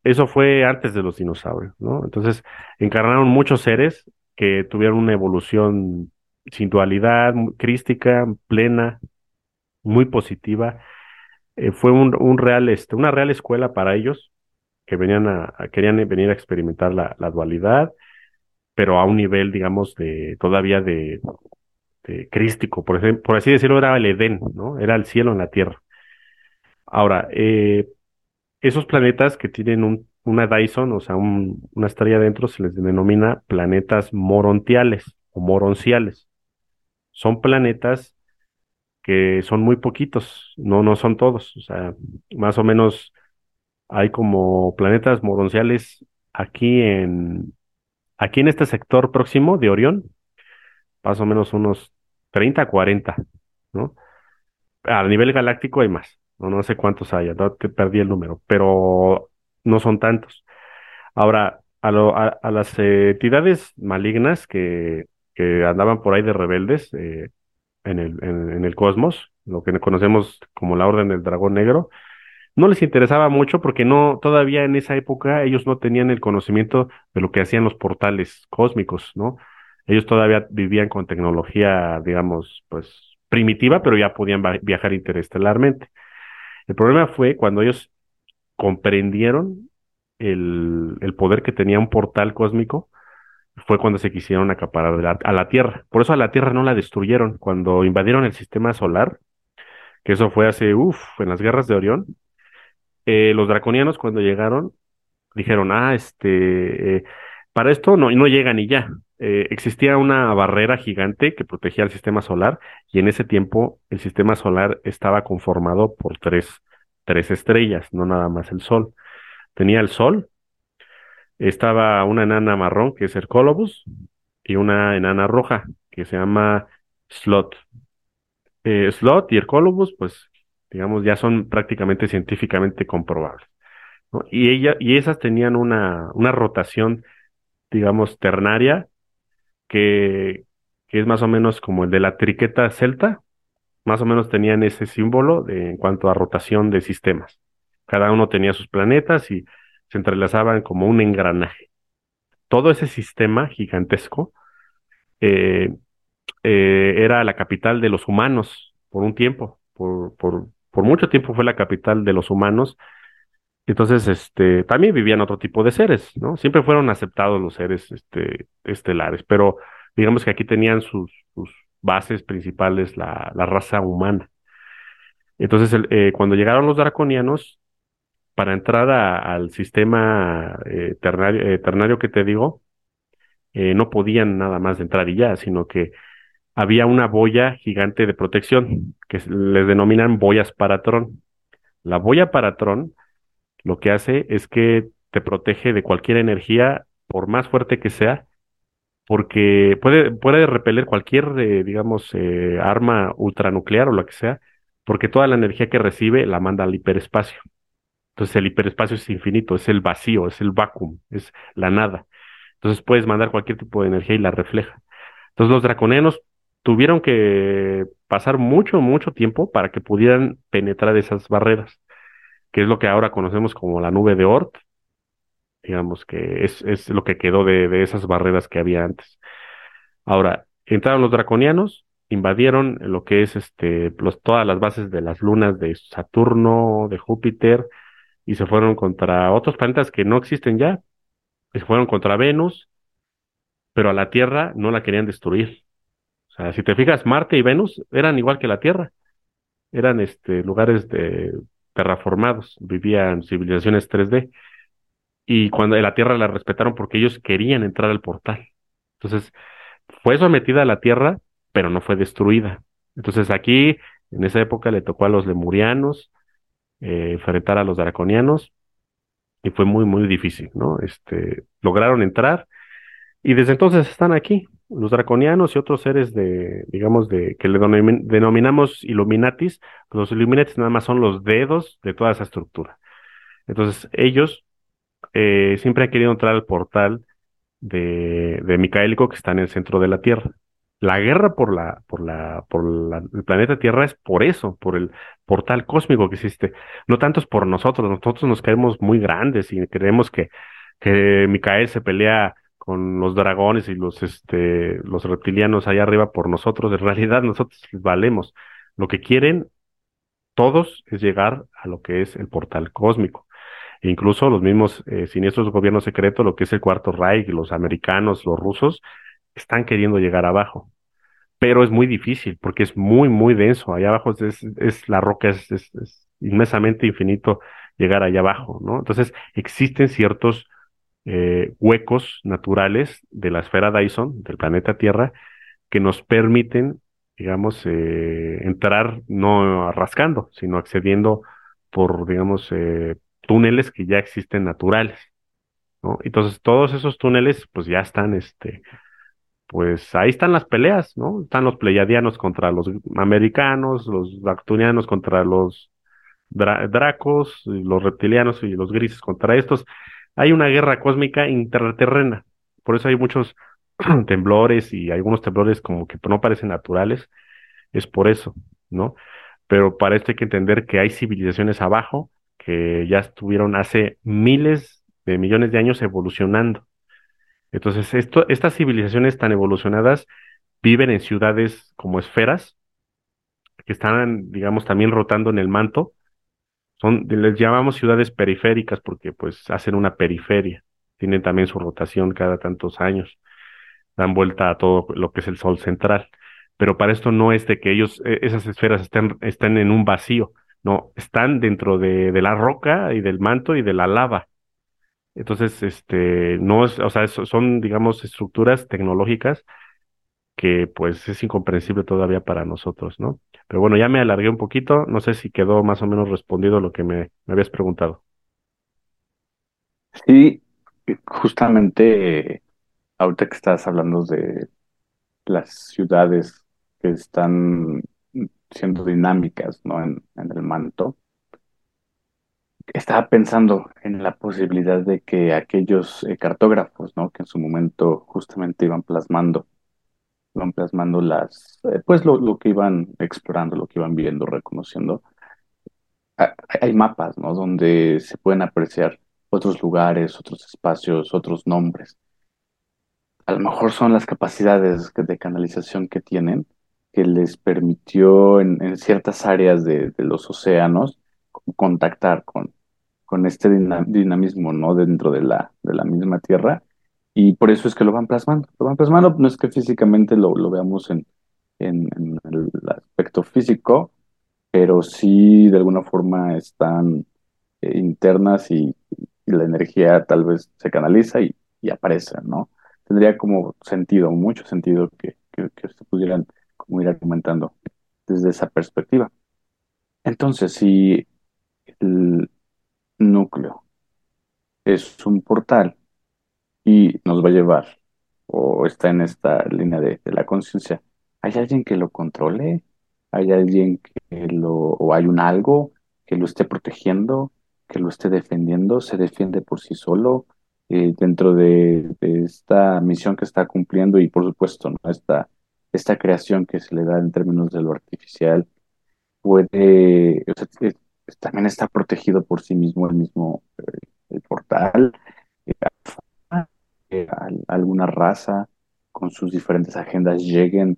eso fue antes de los dinosaurios, ¿no? Entonces, encarnaron muchos seres que tuvieron una evolución sin dualidad, crística, plena, muy positiva. Eh, fue un, real, este, una real escuela para ellos que venían a, querían venir a experimentar la, dualidad pero a un nivel, digamos, de todavía de, de crístico, por, ejemplo, por así decirlo, era el Edén, ¿no? Era el cielo en la tierra. Ahora, eh, esos planetas que tienen un, una Dyson, o sea, un, una estrella dentro, se les denomina planetas morontiales o moronciales. Son planetas que son muy poquitos, no, no son todos, o sea, más o menos hay como planetas moronciales aquí en, Aquí en este sector próximo de Orión, más o menos unos 30, 40, ¿no? A nivel galáctico hay más, no, no sé cuántos te perdí el número, pero no son tantos. Ahora, a, lo, a, las entidades malignas que, que andaban por ahí de rebeldes eh, en, el, en, el cosmos, lo que conocemos como la Orden del Dragón Negro, no les interesaba mucho porque no, todavía en esa época ellos no tenían el conocimiento de lo que hacían los portales cósmicos, ¿no? Ellos todavía vivían con tecnología, digamos, pues primitiva, pero ya podían viajar interestelarmente. El problema fue cuando ellos comprendieron el, el poder que tenía un portal cósmico, fue cuando se quisieron acaparar a la Tierra. Por eso a la Tierra no la destruyeron. Cuando invadieron el sistema solar, que eso fue hace, uff, en las guerras de Orión, eh, los draconianos cuando llegaron dijeron, ah, este, eh, para esto no, no llegan y ya. Eh, existía una barrera gigante que protegía el sistema solar y en ese tiempo el sistema solar estaba conformado por tres, tres estrellas, no nada más el Sol. Tenía el Sol, estaba una enana marrón que es el Colobus y una enana roja que se llama Slot. eh, Slot y Hercolobus, pues, digamos, ya son prácticamente científicamente comprobables. Y, ella, y esas tenían una, una rotación, digamos, ternaria, que, que es más o menos como el de la triqueta celta, más o menos tenían ese símbolo de, en cuanto a rotación de sistemas. Cada uno tenía sus planetas y se entrelazaban como un engranaje. Todo ese sistema gigantesco eh, eh, era la capital de los humanos por un tiempo, por, por, mucho tiempo fue la capital de los humanos. Entonces, este, también vivían otro tipo de seres, ¿no? Siempre fueron aceptados los seres, este, estelares, pero digamos que aquí tenían sus, sus bases principales la, la raza humana. Entonces, eh, cuando llegaron los draconianos, para entrar al sistema eh, ternario, ternario, que te digo, no podían nada más entrar y ya, sino que había una boya gigante de protección que les denominan boyas Paratron. La boya Paratron lo que hace es que te protege de cualquier energía, por más fuerte que sea, porque puede, puede repeler cualquier, eh, digamos, eh, arma ultranuclear o lo que sea, porque toda la energía que recibe la manda al hiperespacio. Entonces el hiperespacio es infinito, es el vacío, es el vacuum, es la nada. Entonces puedes mandar cualquier tipo de energía y la refleja. Entonces los draconianos tuvieron que pasar mucho, mucho tiempo para que pudieran penetrar esas barreras, que es lo que ahora conocemos como la nube de Oort, digamos que es, es lo que quedó de, de, esas barreras que había antes. Ahora, entraron los draconianos, invadieron lo que es este, los, todas las bases de las lunas de Saturno, de Júpiter, y se fueron contra otros planetas que no existen ya, se fueron contra Venus, pero a la Tierra no la querían destruir sea, si te fijas, Marte y Venus eran igual que la Tierra. Eran este, lugares de terraformados, vivían civilizaciones 3D. Y cuando la Tierra la respetaron porque ellos querían entrar al portal. Entonces, fue sometida a la Tierra, pero no fue destruida. Entonces aquí, en esa época, le tocó a los lemurianos eh, enfrentar a los draconianos y fue muy, muy difícil, ¿no? Este, lograron entrar y desde entonces están aquí los draconianos y otros seres de, digamos, de que le denominamos Illuminatis, los Illuminatis nada más son los dedos de toda esa estructura. Entonces, ellos eh, siempre han querido entrar al portal de, de Micaélico que está en el centro de la Tierra. La guerra por la, por la, por el planeta Tierra es por eso, por el portal cósmico que existe. No tanto es por nosotros, nosotros nos caemos muy grandes y creemos que, que Micael se pelea con los dragones y los, este, los reptilianos allá arriba por nosotros. En realidad nosotros valemos. Lo que quieren todos es llegar a lo que es el portal cósmico. E incluso los mismos eh, siniestros gobiernos secretos, lo que es el Cuarto Reich, los americanos, los rusos, están queriendo llegar abajo. Pero es muy difícil porque es muy, muy denso. Allá abajo es, es la roca, es, inmensamente infinito llegar allá abajo, ¿no? Entonces existen ciertos eh, huecos naturales de la esfera Dyson, del planeta Tierra, que nos permiten, digamos, eh, entrar no rascando, sino accediendo por, digamos, eh, túneles que ya existen naturales. ¿no? Entonces, todos esos túneles, pues ya están, este, pues ahí están las peleas, ¿no? Están los pleiadianos contra los americanos, los bactunianos contra los dracos, los reptilianos y los grises contra estos hay una guerra cósmica interterrena. Por eso hay muchos temblores y algunos temblores como que no parecen naturales. Es por eso, ¿no? Pero para esto hay que entender que hay civilizaciones abajo que ya estuvieron hace miles de millones de años evolucionando. Entonces, esto, estas civilizaciones tan evolucionadas viven en ciudades como esferas, que están, digamos, también rotando en el manto, son, les llamamos ciudades periféricas porque pues hacen una periferia, tienen también su rotación cada tantos años, dan vuelta a todo lo que es el sol central. Pero para esto no es de que ellos, e, esas esferas estén, estén en un vacío, no, están dentro de, de la roca y del manto y de la lava. Entonces, este, no es, o sea, son, digamos, estructuras tecnológicas que pues es incomprensible todavía para nosotros, ¿no? Pero bueno, ya me alargué un poquito, no sé si quedó más o menos respondido lo que me, habías preguntado. Sí, justamente ahorita que estás hablando de las ciudades que están siendo dinámicas, ¿no? En, en el manto. Estaba pensando en la posibilidad de que aquellos eh, cartógrafos, ¿no? Que en su momento justamente iban plasmando, iban plasmando las, eh, pues lo, que iban explorando, lo que iban viendo, reconociendo. Hay mapas, ¿no? Donde se pueden apreciar otros lugares, otros espacios, otros nombres. A lo mejor son las capacidades de canalización que tienen que les permitió en, en ciertas áreas de los océanos contactar con, con este dina- dinamismo, ¿no? Dentro de la, de la misma Tierra. Y por eso es que lo van plasmando. Lo van plasmando, no es que físicamente lo, lo veamos en, en, el aspecto físico, pero sí de alguna forma están eh, internas y, y la energía tal vez se canaliza y, y aparece, ¿no? Tendría como sentido, mucho sentido que, que, que se pudieran como ir argumentando desde esa perspectiva. Entonces, si el núcleo es un portal y nos va a llevar o está en esta línea de, la conciencia, ¿hay alguien que lo controle? ¿Hay alguien que lo, o hay un algo que lo esté protegiendo, que lo esté defendiendo? ¿Se defiende por sí solo eh, dentro de, esta misión que está cumpliendo y por supuesto, ¿no? Esta, esta creación que se le da en términos de lo artificial puede, también está protegido por sí mismo el mismo eh, el portal al- alguna raza con sus diferentes agendas lleguen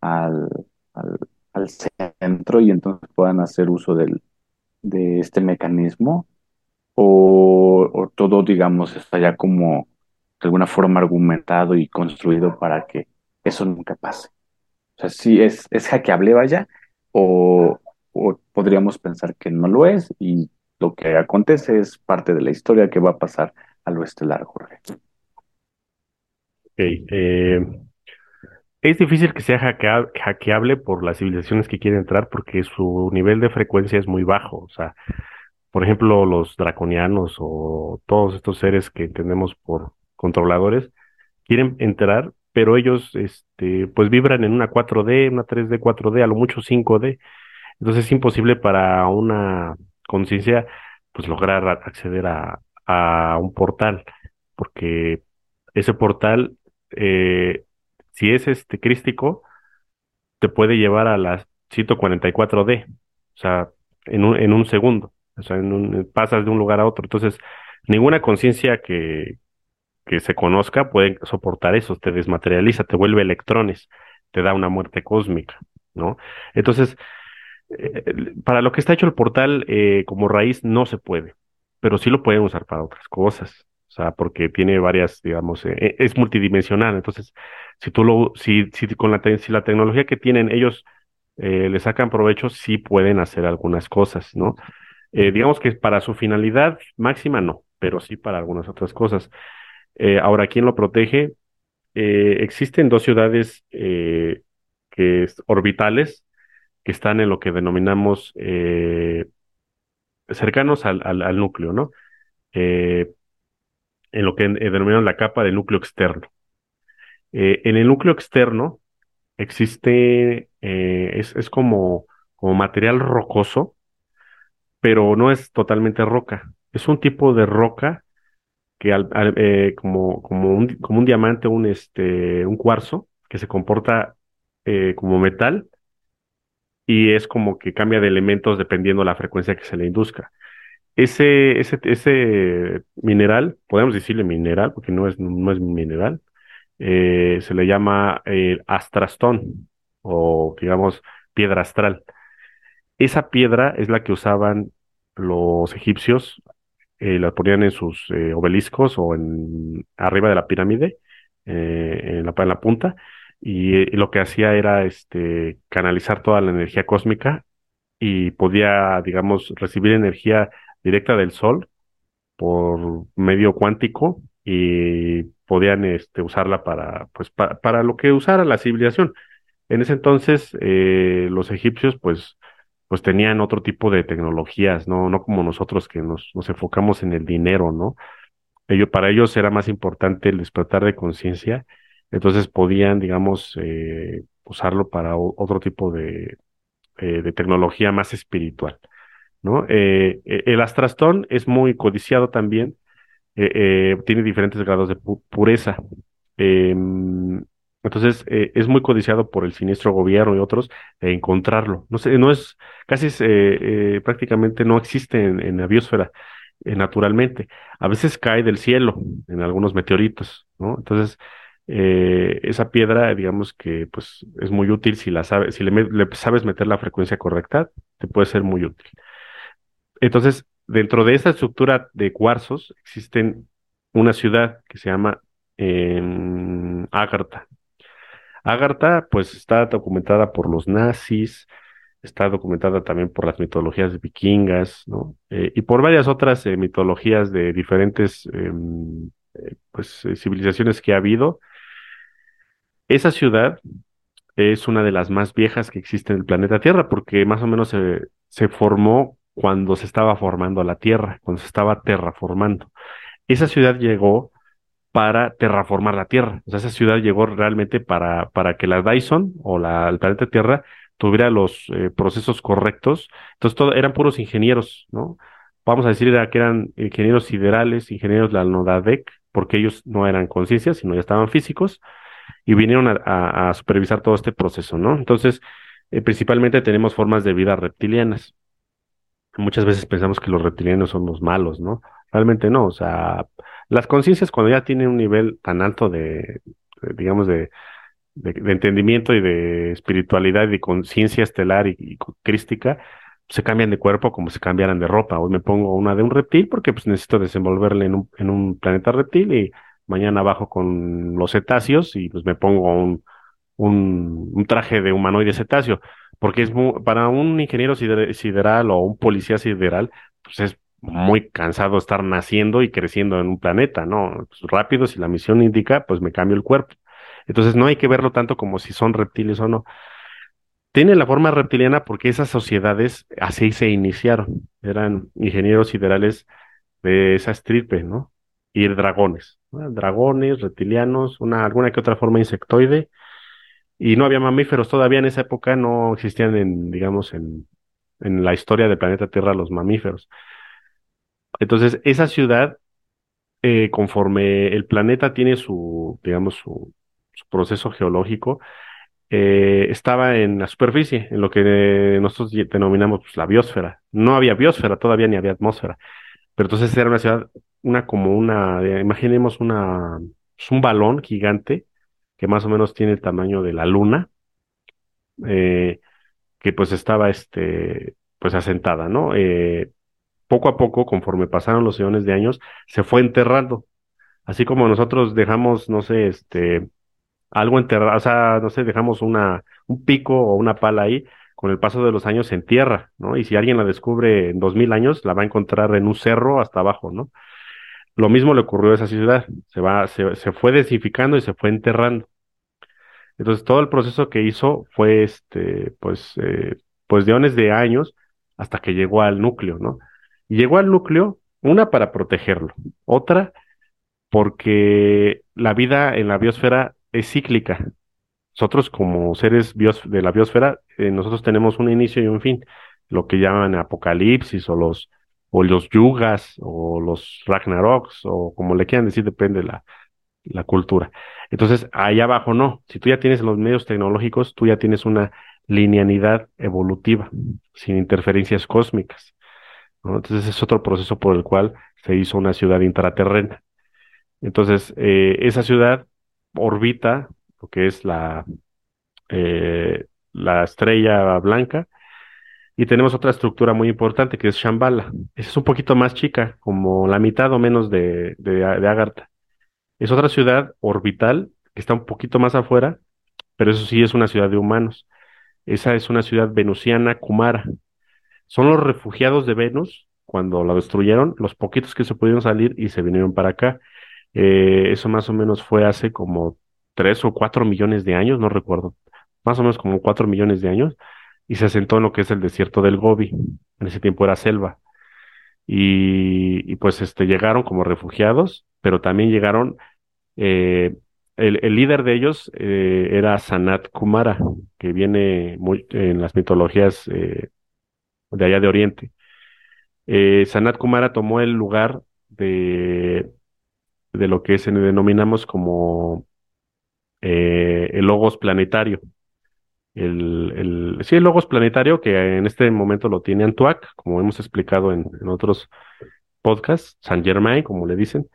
al, al, al centro y entonces puedan hacer uso del, de este mecanismo o, todo, digamos, está ya como de alguna forma argumentado y construido para que eso nunca pase. O sea, sí es, es hackeable, vaya, o, o podríamos pensar que no lo es y lo que acontece es parte de la historia que va a pasar a lo estelar, Jorge. Ok, eh, es difícil que sea hackea- hackeable por las civilizaciones que quieren entrar porque su nivel de frecuencia es muy bajo. O sea, por ejemplo, los draconianos o todos estos seres que entendemos por controladores quieren entrar, pero ellos, este, pues vibran en una 4D, una 3D, 4D, a lo mucho 5D. Entonces es imposible para una conciencia, pues lograr acceder a, a un portal, porque ese portal, eh, si es este crístico, te puede llevar a las 144D, o sea, en un, en un segundo, o sea, en un- pasas de un lugar a otro. Entonces, ninguna conciencia que, que se conozca puede soportar eso, te desmaterializa, te vuelve electrones, te da una muerte cósmica, ¿no? Entonces, eh, para lo que está hecho el portal eh, como raíz no se puede, pero sí lo pueden usar para otras cosas. O sea, porque tiene varias, digamos, eh, es multidimensional. Entonces, si tú lo, si, si con la, si la tecnología que tienen ellos le sacan provecho, sí pueden hacer algunas cosas, ¿no? Digamos que para su finalidad máxima no, pero sí para algunas otras cosas. Ahora, ¿quién lo protege? Existen dos ciudades que es- orbitales que están en lo que denominamos eh, cercanos al, al, núcleo, ¿no? Eh, en lo que eh, denominamos la capa del núcleo externo. En el núcleo externo existe, es, es como, como material rocoso, pero no es totalmente roca. Es un tipo de roca que al, como, como un, como un diamante, un, este, un cuarzo, que se comporta como metal y es como que cambia de elementos dependiendo la frecuencia que se le induzca. Ese, ese, mineral, podemos decirle mineral, porque no es, no es mineral, eh, se le llama eh, astrastón o digamos piedra astral. Esa piedra es la que usaban los egipcios, eh, la ponían en sus eh, obeliscos o en arriba de la pirámide, en la, en la punta, y, eh, lo que hacía era este, canalizar toda la energía cósmica y podía, digamos, recibir energía directa del sol por medio cuántico y podían este, usarla para, pues, pa- para lo que usara la civilización. En ese entonces, eh, los egipcios, pues, pues tenían otro tipo de tecnologías, ¿no? No como nosotros que nos, nos enfocamos en el dinero, ¿no? Ello, para ellos era más importante el despertar de conciencia, entonces podían, digamos, eh, usarlo para otro tipo de, eh, de tecnología más espiritual, ¿no? Eh, eh, el astrastón es muy codiciado también, tiene diferentes grados de pureza. Em, entonces, es muy codiciado por el siniestro gobierno y otros de encontrarlo. No sé, no es, casi prácticamente no existe en, en la biosfera naturalmente. A veces cae del cielo en algunos meteoritos, ¿no? Entonces, eh, esa piedra, digamos que pues es muy útil si la sabes, si le, sabes meter la frecuencia correcta, te puede ser muy útil. Entonces, dentro de esta estructura de cuarzos existen una ciudad que se llama eh, Agartha. Agartha, pues está documentada por los nazis, está documentada también por las mitologías vikingas. Eh, y por varias otras eh, mitologías de diferentes em, pues, civilizaciones que ha habido esa ciudad es una de las más viejas que existe en el planeta Tierra, porque más o menos se, se formó cuando se estaba formando la Tierra, cuando se estaba terraformando. Esa ciudad llegó para terraformar la Tierra. O sea, esa ciudad llegó realmente para, para que la Dyson o la, el planeta Tierra tuviera los eh, procesos correctos. Entonces, eran puros ingenieros, ¿no? Vamos a decir que eran ingenieros siderales, ingenieros de la Nodadec, porque ellos no eran conciencias, sino ya estaban físicos y vinieron a, supervisar todo este proceso, ¿no? Entonces, eh, principalmente tenemos formas de vida reptilianas. Muchas veces pensamos que los reptilianos son los malos, ¿no? Realmente no, o sea, las conciencias cuando ya tienen un nivel tan alto de, digamos, de, de, entendimiento y de espiritualidad y de conciencia estelar y, crística, se cambian de cuerpo como si cambiaran de ropa. Hoy me pongo una de un reptil porque pues necesito desenvolverle en un, en un planeta reptil y mañana bajo con los cetáceos y pues me pongo un, un, traje de humanoide cetáceo, porque es para un ingeniero sideral o un policía sideral, pues es muy cansado estar naciendo y creciendo en un planeta, ¿no? Pues rápido, si la misión indica, pues me cambio el cuerpo. Entonces no hay que verlo tanto como si son reptiles o no. Tiene la forma reptiliana porque esas sociedades así se iniciaron. Eran ingenieros siderales de esa estirpe, ¿no? Y dragones dragones, reptilianos, una, alguna que otra forma insectoide, y no había mamíferos todavía en esa época, no existían en, digamos, en, en la historia del planeta Tierra los mamíferos. Entonces, esa ciudad, eh, conforme el planeta tiene su, digamos, su, proceso geológico, eh, estaba en la superficie, en lo que nosotros denominamos pues, la biosfera. No había biosfera todavía ni había atmósfera, pero entonces era una ciudad una como una, imaginemos una, es un balón gigante que más o menos tiene el tamaño de la luna, eh, que pues estaba este, pues asentada, ¿no? Eh, poco a poco, conforme pasaron los eones de años, se fue enterrando. Así como nosotros dejamos, no sé, este, algo enterrado, o sea, no sé, dejamos una, un pico o una pala ahí, con el paso de los años se entierra, ¿no? Y si alguien la descubre en dos mil años, la va a encontrar en un cerro hasta abajo, ¿no? Lo mismo le ocurrió a esa ciudad, se, va, se, fue desificando y se fue enterrando. Entonces todo el proceso que hizo fue este, pues, eh, pues de de años hasta que llegó al núcleo, ¿no? Y llegó al núcleo, una para protegerlo, otra porque la vida en la biosfera es cíclica. Nosotros como seres de la biosfera, eh, nosotros tenemos un inicio y un fin, lo que llaman apocalipsis o los o los yugas, o los ragnaroks, o como le quieran decir, depende de la, la cultura. Entonces, ahí abajo no. Si tú ya tienes los medios tecnológicos, tú ya tienes una linealidad evolutiva, sin interferencias cósmicas. Entonces, es otro proceso por el cual se hizo una ciudad intraterrena. Entonces, eh, esa ciudad orbita lo que es la, eh, la estrella blanca, y tenemos otra estructura muy importante que es Shambhala. Esa es un poquito más chica, como la mitad o menos de, de, Agartha. Es otra ciudad orbital que está un poquito más afuera, pero eso sí es una ciudad de humanos. Esa es una ciudad venusiana, Kumara. Son los refugiados de Venus, cuando la destruyeron, los poquitos que se pudieron salir y se vinieron para acá. Eh, eso más o menos fue hace como tres o cuatro millones de años, no recuerdo. Más o menos como cuatro millones de años y se asentó en lo que es el desierto del Gobi. En ese tiempo era selva. Y, pues este, llegaron como refugiados, pero también llegaron eh, el, líder de ellos eh, era Sanat Kumara, que viene muy en las mitologías eh, de allá de Oriente. Eh, Sanat Kumara tomó el lugar de, de lo que se denominamos como el Logos planetario. El, el, sí, el Logos planetario, que en este momento lo tiene Antuac, como hemos explicado en, otros podcasts, Saint Germain, como le dicen.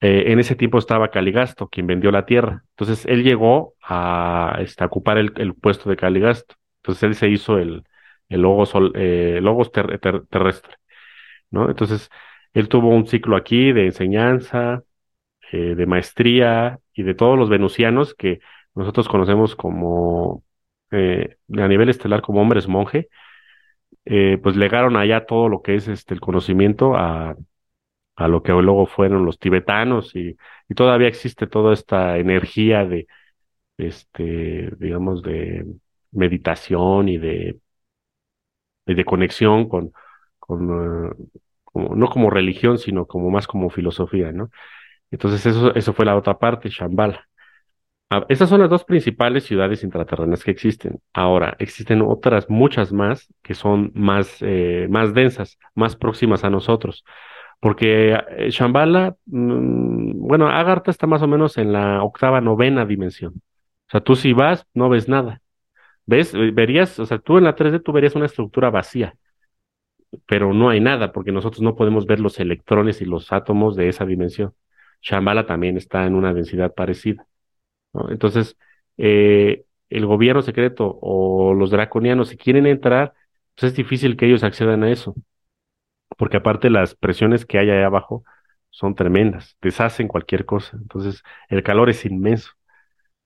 Eh, en ese tiempo estaba Caligasto, quien vendió la tierra. Entonces él llegó a, este, ocupar el, el, puesto de Caligasto. Entonces él se hizo el, el Logos, eh, logos ter, ter, terrestre. ¿no? Entonces él tuvo un ciclo aquí de enseñanza, eh, de maestría y de todos los venusianos que nosotros conocemos como eh, a nivel estelar como hombres monje, eh, pues legaron allá todo lo que es este el conocimiento a, a lo que luego fueron los tibetanos y, y todavía existe toda esta energía de este digamos de meditación y de de conexión con con como, no como religión sino como más como filosofía no entonces eso eso fue la otra parte Shambhala Estas son las dos principales ciudades intraterrenas que existen. Ahora, existen otras muchas más que son más, eh, más densas, más próximas a nosotros. Porque eh, Shambhala, mm, bueno, Agartha está más o menos en la octava, novena dimensión. O sea, tú si vas, no ves nada. ¿Ves? Eh, verías, o sea, tú en la 3D tú verías una estructura vacía, pero no hay nada porque nosotros no podemos ver los electrones y los átomos de esa dimensión. Shambhala también está en una densidad parecida. Entonces, eh, el gobierno secreto o los draconianos, si quieren entrar, pues es difícil que ellos accedan a eso, porque aparte las presiones que hay ahí abajo son tremendas, deshacen cualquier cosa, entonces el calor es inmenso.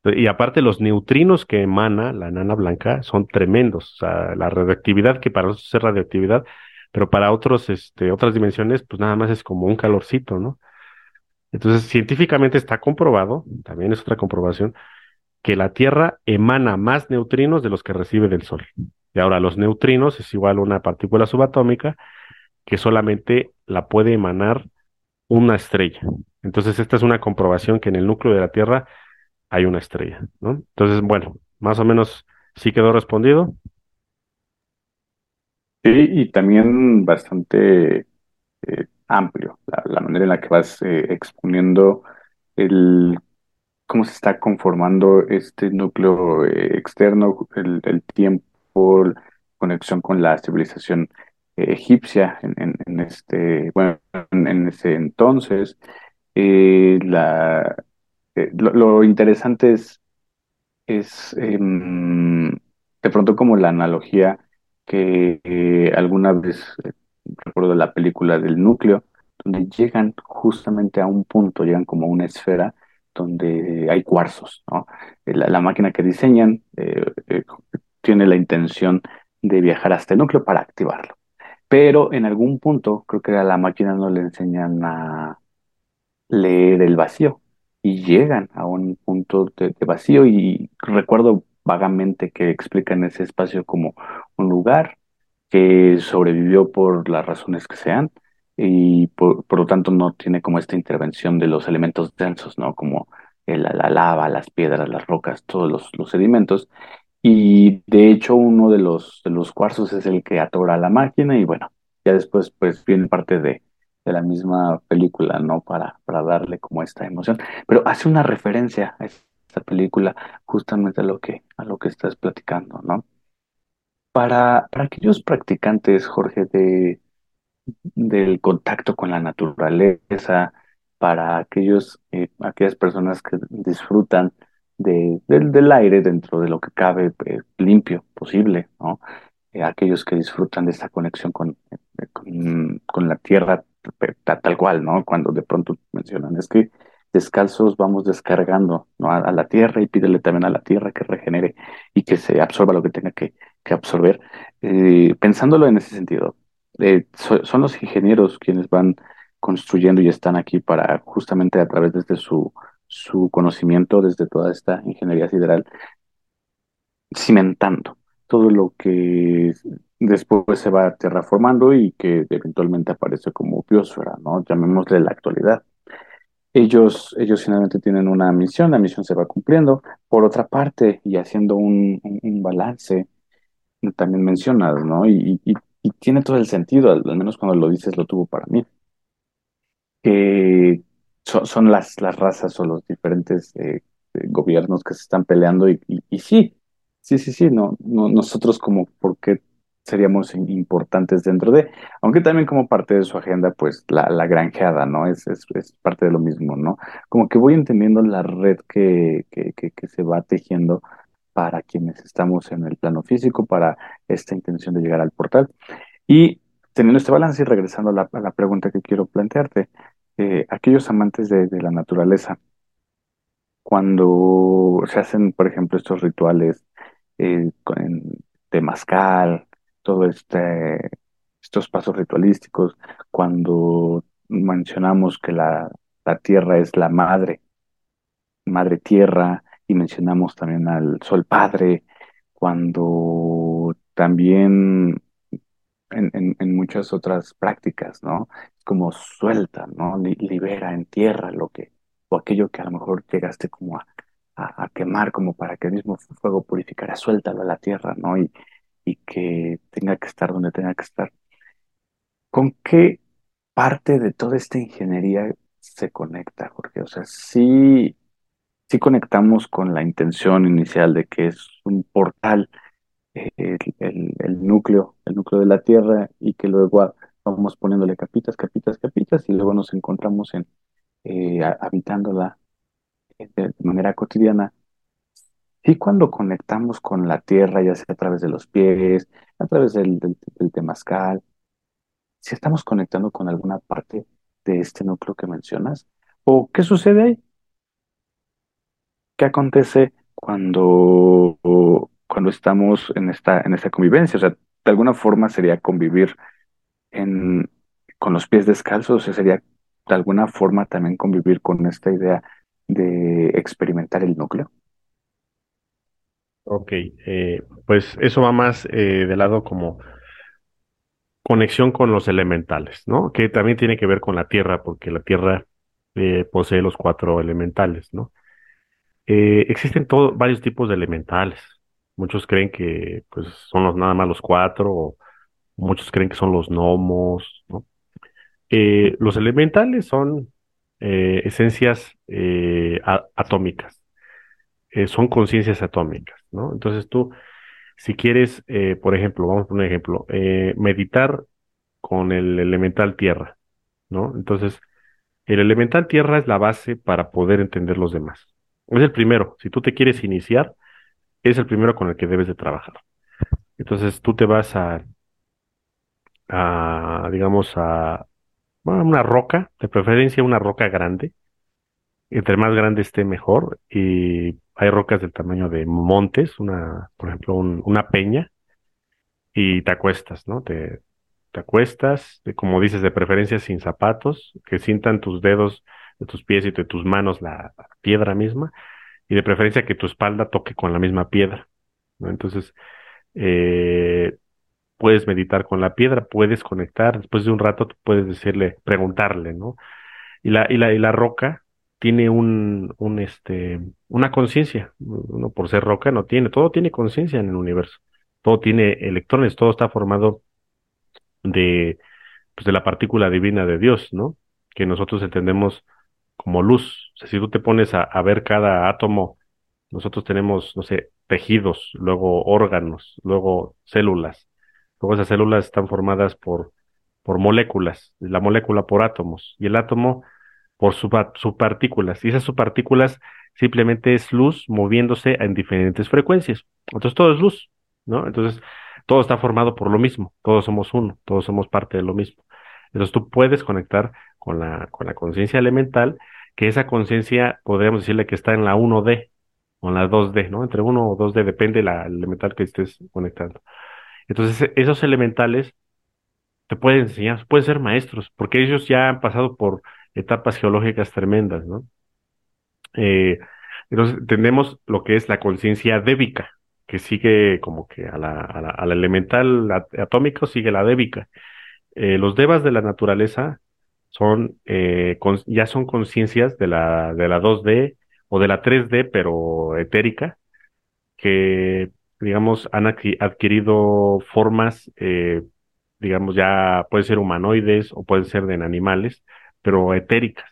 Y aparte los neutrinos que emana la nana blanca son tremendos, o sea, la radioactividad que para nosotros es radioactividad, pero para otros, este, otras dimensiones, pues nada más es como un calorcito, ¿no? Entonces, científicamente está comprobado, también es otra comprobación, que la Tierra emana más neutrinos de los que recibe del Sol. Y ahora, los neutrinos es igual a una partícula subatómica que solamente la puede emanar una estrella. Entonces, esta es una comprobación que en el núcleo de la Tierra hay una estrella, ¿no? Entonces, bueno, más o menos sí quedó respondido. Sí, y también bastante eh, amplio, la, manera en la que vas eh, exponiendo el cómo se está conformando este núcleo eh, externo, el, tiempo, conexión con la civilización eh, egipcia en, en, este, bueno, en, en ese entonces. la, lo, lo, interesante es, es em, de pronto como la analogía que alguna vez recuerdo la película del núcleo, donde llegan justamente a un punto, llegan como una esfera donde hay cuarzos, ¿no? La, máquina que diseñan eh, eh, tiene la intención de viajar hasta el núcleo para activarlo. Pero en algún punto, creo que a la máquina no le enseñan a leer el vacío y llegan a un punto de vacío y recuerdo vagamente que explican ese espacio como un lugar que sobrevivió por las razones que sean y por, por, lo tanto no tiene como esta intervención de los elementos densos, ¿no? Como el, la lava, las piedras, las rocas, todos los, los, sedimentos. Y de hecho uno de los, de los cuarzos es el que atora la máquina y bueno, ya después pues viene parte de, de la misma película, ¿no? Para, para darle como esta emoción. Pero hace una referencia a esta película justamente a lo que, a lo que estás platicando, ¿no? Para, para aquellos practicantes, Jorge, de, del contacto con la naturaleza, para aquellos, eh, aquellas personas que disfrutan de, del, del aire dentro de lo que cabe eh, limpio posible, ¿no? Eh, aquellos que disfrutan de esta conexión con, con, la tierra tal cual, ¿no? Cuando de pronto mencionan, es que descalzos vamos descargando ¿no? a, a, la tierra y pídele también a la tierra que regenere y que se absorba lo que tenga que, que absorber. Eh, pensándolo en ese sentido, eh, so, son los ingenieros quienes van construyendo y están aquí para justamente a través desde su, su conocimiento, desde toda esta ingeniería sideral, cimentando todo lo que después se va terraformando y que eventualmente aparece como biosfera, ¿no? Llamémosle la actualidad. ellos, ellos finalmente tienen una misión, la misión se va cumpliendo. Por otra parte, y haciendo un balance, también mencionas, ¿no? Y, tiene todo el sentido, al, menos cuando lo dices lo tuvo para mí, que so- son las, las razas o los diferentes eh, eh, gobiernos que se están peleando y, y- sí, sí, sí, sí, no, no, nosotros como, ¿por qué seríamos importantes dentro de, aunque también como parte de su agenda, pues la, la granjeada, ¿no? Es, es, parte de lo mismo, ¿no? Como que voy entendiendo la red que, que, que se va tejiendo para quienes estamos en el plano físico, para esta intención de llegar al portal. Y teniendo este balance y regresando a la, pregunta que quiero plantearte, eh, aquellos amantes de, de la naturaleza, cuando se hacen, por ejemplo, estos rituales eh, con, temazcal, todo este, estos pasos ritualísticos, cuando mencionamos que la, la tierra es la madre, madre tierra, y mencionamos también al sol padre, cuando también en, muchas otras prácticas, ¿no? Como suelta, ¿no? Li- libera, entierra lo que, o aquello que a lo mejor llegaste como a, a, a quemar, como para que el mismo fuego purificara, suéltalo a la tierra, ¿no? Y, y que tenga que estar donde tenga que estar. ¿Con qué parte de toda esta ingeniería se conecta, Jorge? O sea, sí, sí conectamos con la intención inicial de que es un portal el, el- núcleo, el núcleo de la Tierra y que luego vamos poniéndole capitas, capitas, capitas y luego nos encontramos en eh, habitándola eh, de, manera cotidiana. Y cuando conectamos con la Tierra, ya sea a través de los pies, a través del, del, del temazcal, si estamos conectando con alguna parte de este núcleo que mencionas, ¿o qué sucede ahí? ¿Qué acontece cuando, cuando estamos en esta, en esta convivencia? O sea, de alguna forma sería convivir en, con los pies descalzos, o sea, sería de alguna forma también convivir con esta idea de experimentar el núcleo. Ok, eh, pues eso va más eh, de lado como conexión con los elementales, ¿no? Que también tiene que ver con la tierra, porque la tierra eh, posee los cuatro elementales, ¿no? Eh, existen todo, varios tipos de elementales. Muchos creen que pues son los nada más los cuatro, muchos creen que son los gnomos, ¿no? Eh, los elementales son eh, esencias atómicas, son conciencias atómicas, ¿no? Entonces tú, si quieres, por ejemplo, vamos a poner un ejemplo, meditar con el elemental tierra, ¿no? Entonces, el elemental tierra es la base para poder entender los demás. Es el primero. Si tú te quieres iniciar, es el primero con el que debes de trabajar. Entonces, tú te vas a, a digamos, a una roca, de preferencia una roca grande. Entre más grande esté, mejor. Y hay rocas del tamaño de montes, una, por ejemplo, un- una peña, y te acuestas, ¿no? Te, acuestas, como dices, de preferencia sin zapatos, que sientan tus dedos de tus pies y de tus manos la, piedra misma, y de preferencia que tu espalda toque con la misma piedra. Entonces, eh, puedes meditar con la piedra, puedes conectar, después de un rato puedes decirle, preguntarle, ¿no? Y la, y la, y la roca tiene un, un este, una conciencia, uno por ser roca no tiene, todo tiene conciencia en el universo, todo tiene electrones, todo está formado de, pues de la partícula divina de Dios, ¿no? Que nosotros entendemos como luz. O sea, si tú te pones a, ver cada átomo, nosotros tenemos, no sé, tejidos, luego órganos, luego células. Luego esas células están formadas por, por moléculas, la molécula por átomos y el átomo por subpartículas. Y esas subpartículas simplemente es luz moviéndose en diferentes frecuencias. Entonces todo es luz, ¿no? Entonces todo está formado por lo mismo. Todos somos uno, todos somos parte de lo mismo. Entonces tú puedes conectar con la, con la conciencia elemental, que esa conciencia podríamos decirle que está en la 1D o en la 2D, ¿no? Entre 1 o 2D, depende la el elemental que estés conectando. Entonces, esos elementales te pueden enseñar, pueden ser maestros, porque ellos ya han pasado por etapas geológicas tremendas, ¿no? Eh, entonces, tenemos lo que es la conciencia débica, que sigue como que a la, a la, elemental at- atómico sigue la débica. Eh, los devas de la naturaleza son, eh, ya son conciencias de la, de la 2D o de la 3D, pero etérica, que, digamos, han adquirido formas, eh, digamos, ya pueden ser humanoides o pueden ser de animales, pero etéricas.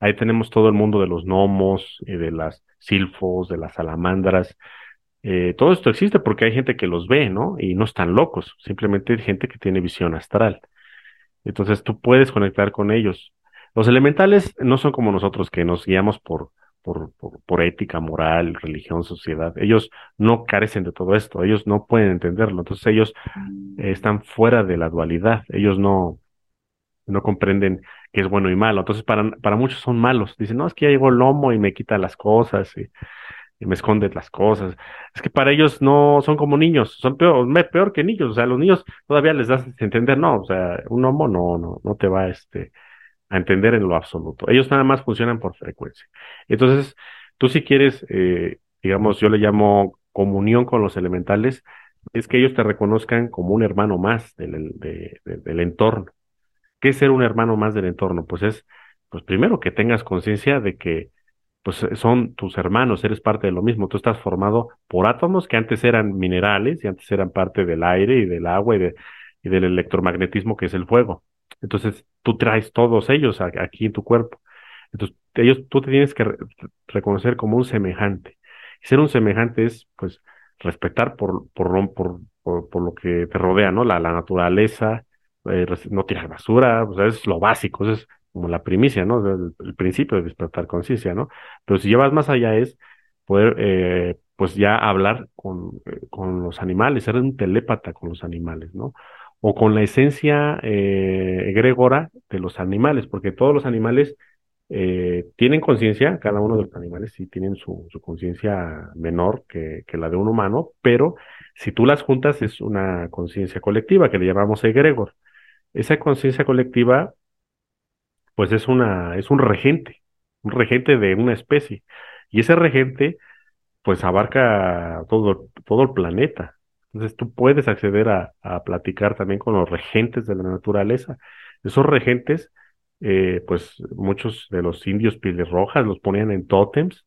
Ahí tenemos todo el mundo de los gnomos, y de las silfos, de las salamandras. Eh, todo esto existe porque hay gente que los ve, ¿no? Y no están locos, simplemente hay gente que tiene visión astral. Entonces tú puedes conectar con ellos. Los elementales no son como nosotros que nos guiamos por, por, por, ética, moral, religión, sociedad. Ellos no carecen de todo esto, ellos no pueden entenderlo. Entonces ellos están fuera de la dualidad, ellos no, no comprenden que es bueno y malo. Entonces, para, para muchos son malos. Dicen, no, es que ya llegó el lomo y me quita las cosas y, me esconde las cosas. Es que para ellos no son como niños, son peor, peor que niños. O sea, los niños todavía les das a entender, no, o sea, un lomo no, no, no te va este, a entender en lo absoluto. Ellos nada más funcionan por frecuencia. Entonces, tú si quieres, eh, digamos, yo le llamo comunión con los elementales, es que ellos te reconozcan como un hermano más del, del entorno. ¿Qué es ser un hermano más del entorno? Pues es, pues primero que tengas conciencia de que pues son tus hermanos, eres parte de lo mismo, tú estás formado por átomos que antes eran minerales y antes eran parte del aire y del agua y, de, y del electromagnetismo que es el fuego. Entonces tú traes todos ellos aquí en tu cuerpo. Entonces ellos, tú te tienes que reconocer como un semejante. Y ser un semejante es, pues, respetar por, por, por, por, lo que te rodea, ¿no? La, la naturaleza, eh, no tirar basura, o sea, es lo básico, eso es como la primicia, ¿no? El, principio de despertar conciencia, ¿no? Pero si llevas más allá es poder, eh, pues ya hablar con, eh, con los animales, ser un telépata con los animales, ¿no? O con la esencia eh, egregora de los animales, porque todos los animales tienen conciencia, cada uno de los animales sí tienen su, su conciencia menor que, que, la de un humano, pero si tú las juntas es una conciencia colectiva que le llamamos egregor esa conciencia colectiva, pues es una, es un regente, un regente de una especie. Y ese regente, pues abarca todo, todo el planeta. Entonces tú puedes acceder a, a platicar también con los regentes de la naturaleza. Esos regentes, eh, pues muchos de los indios pieles rojas los ponían en tótems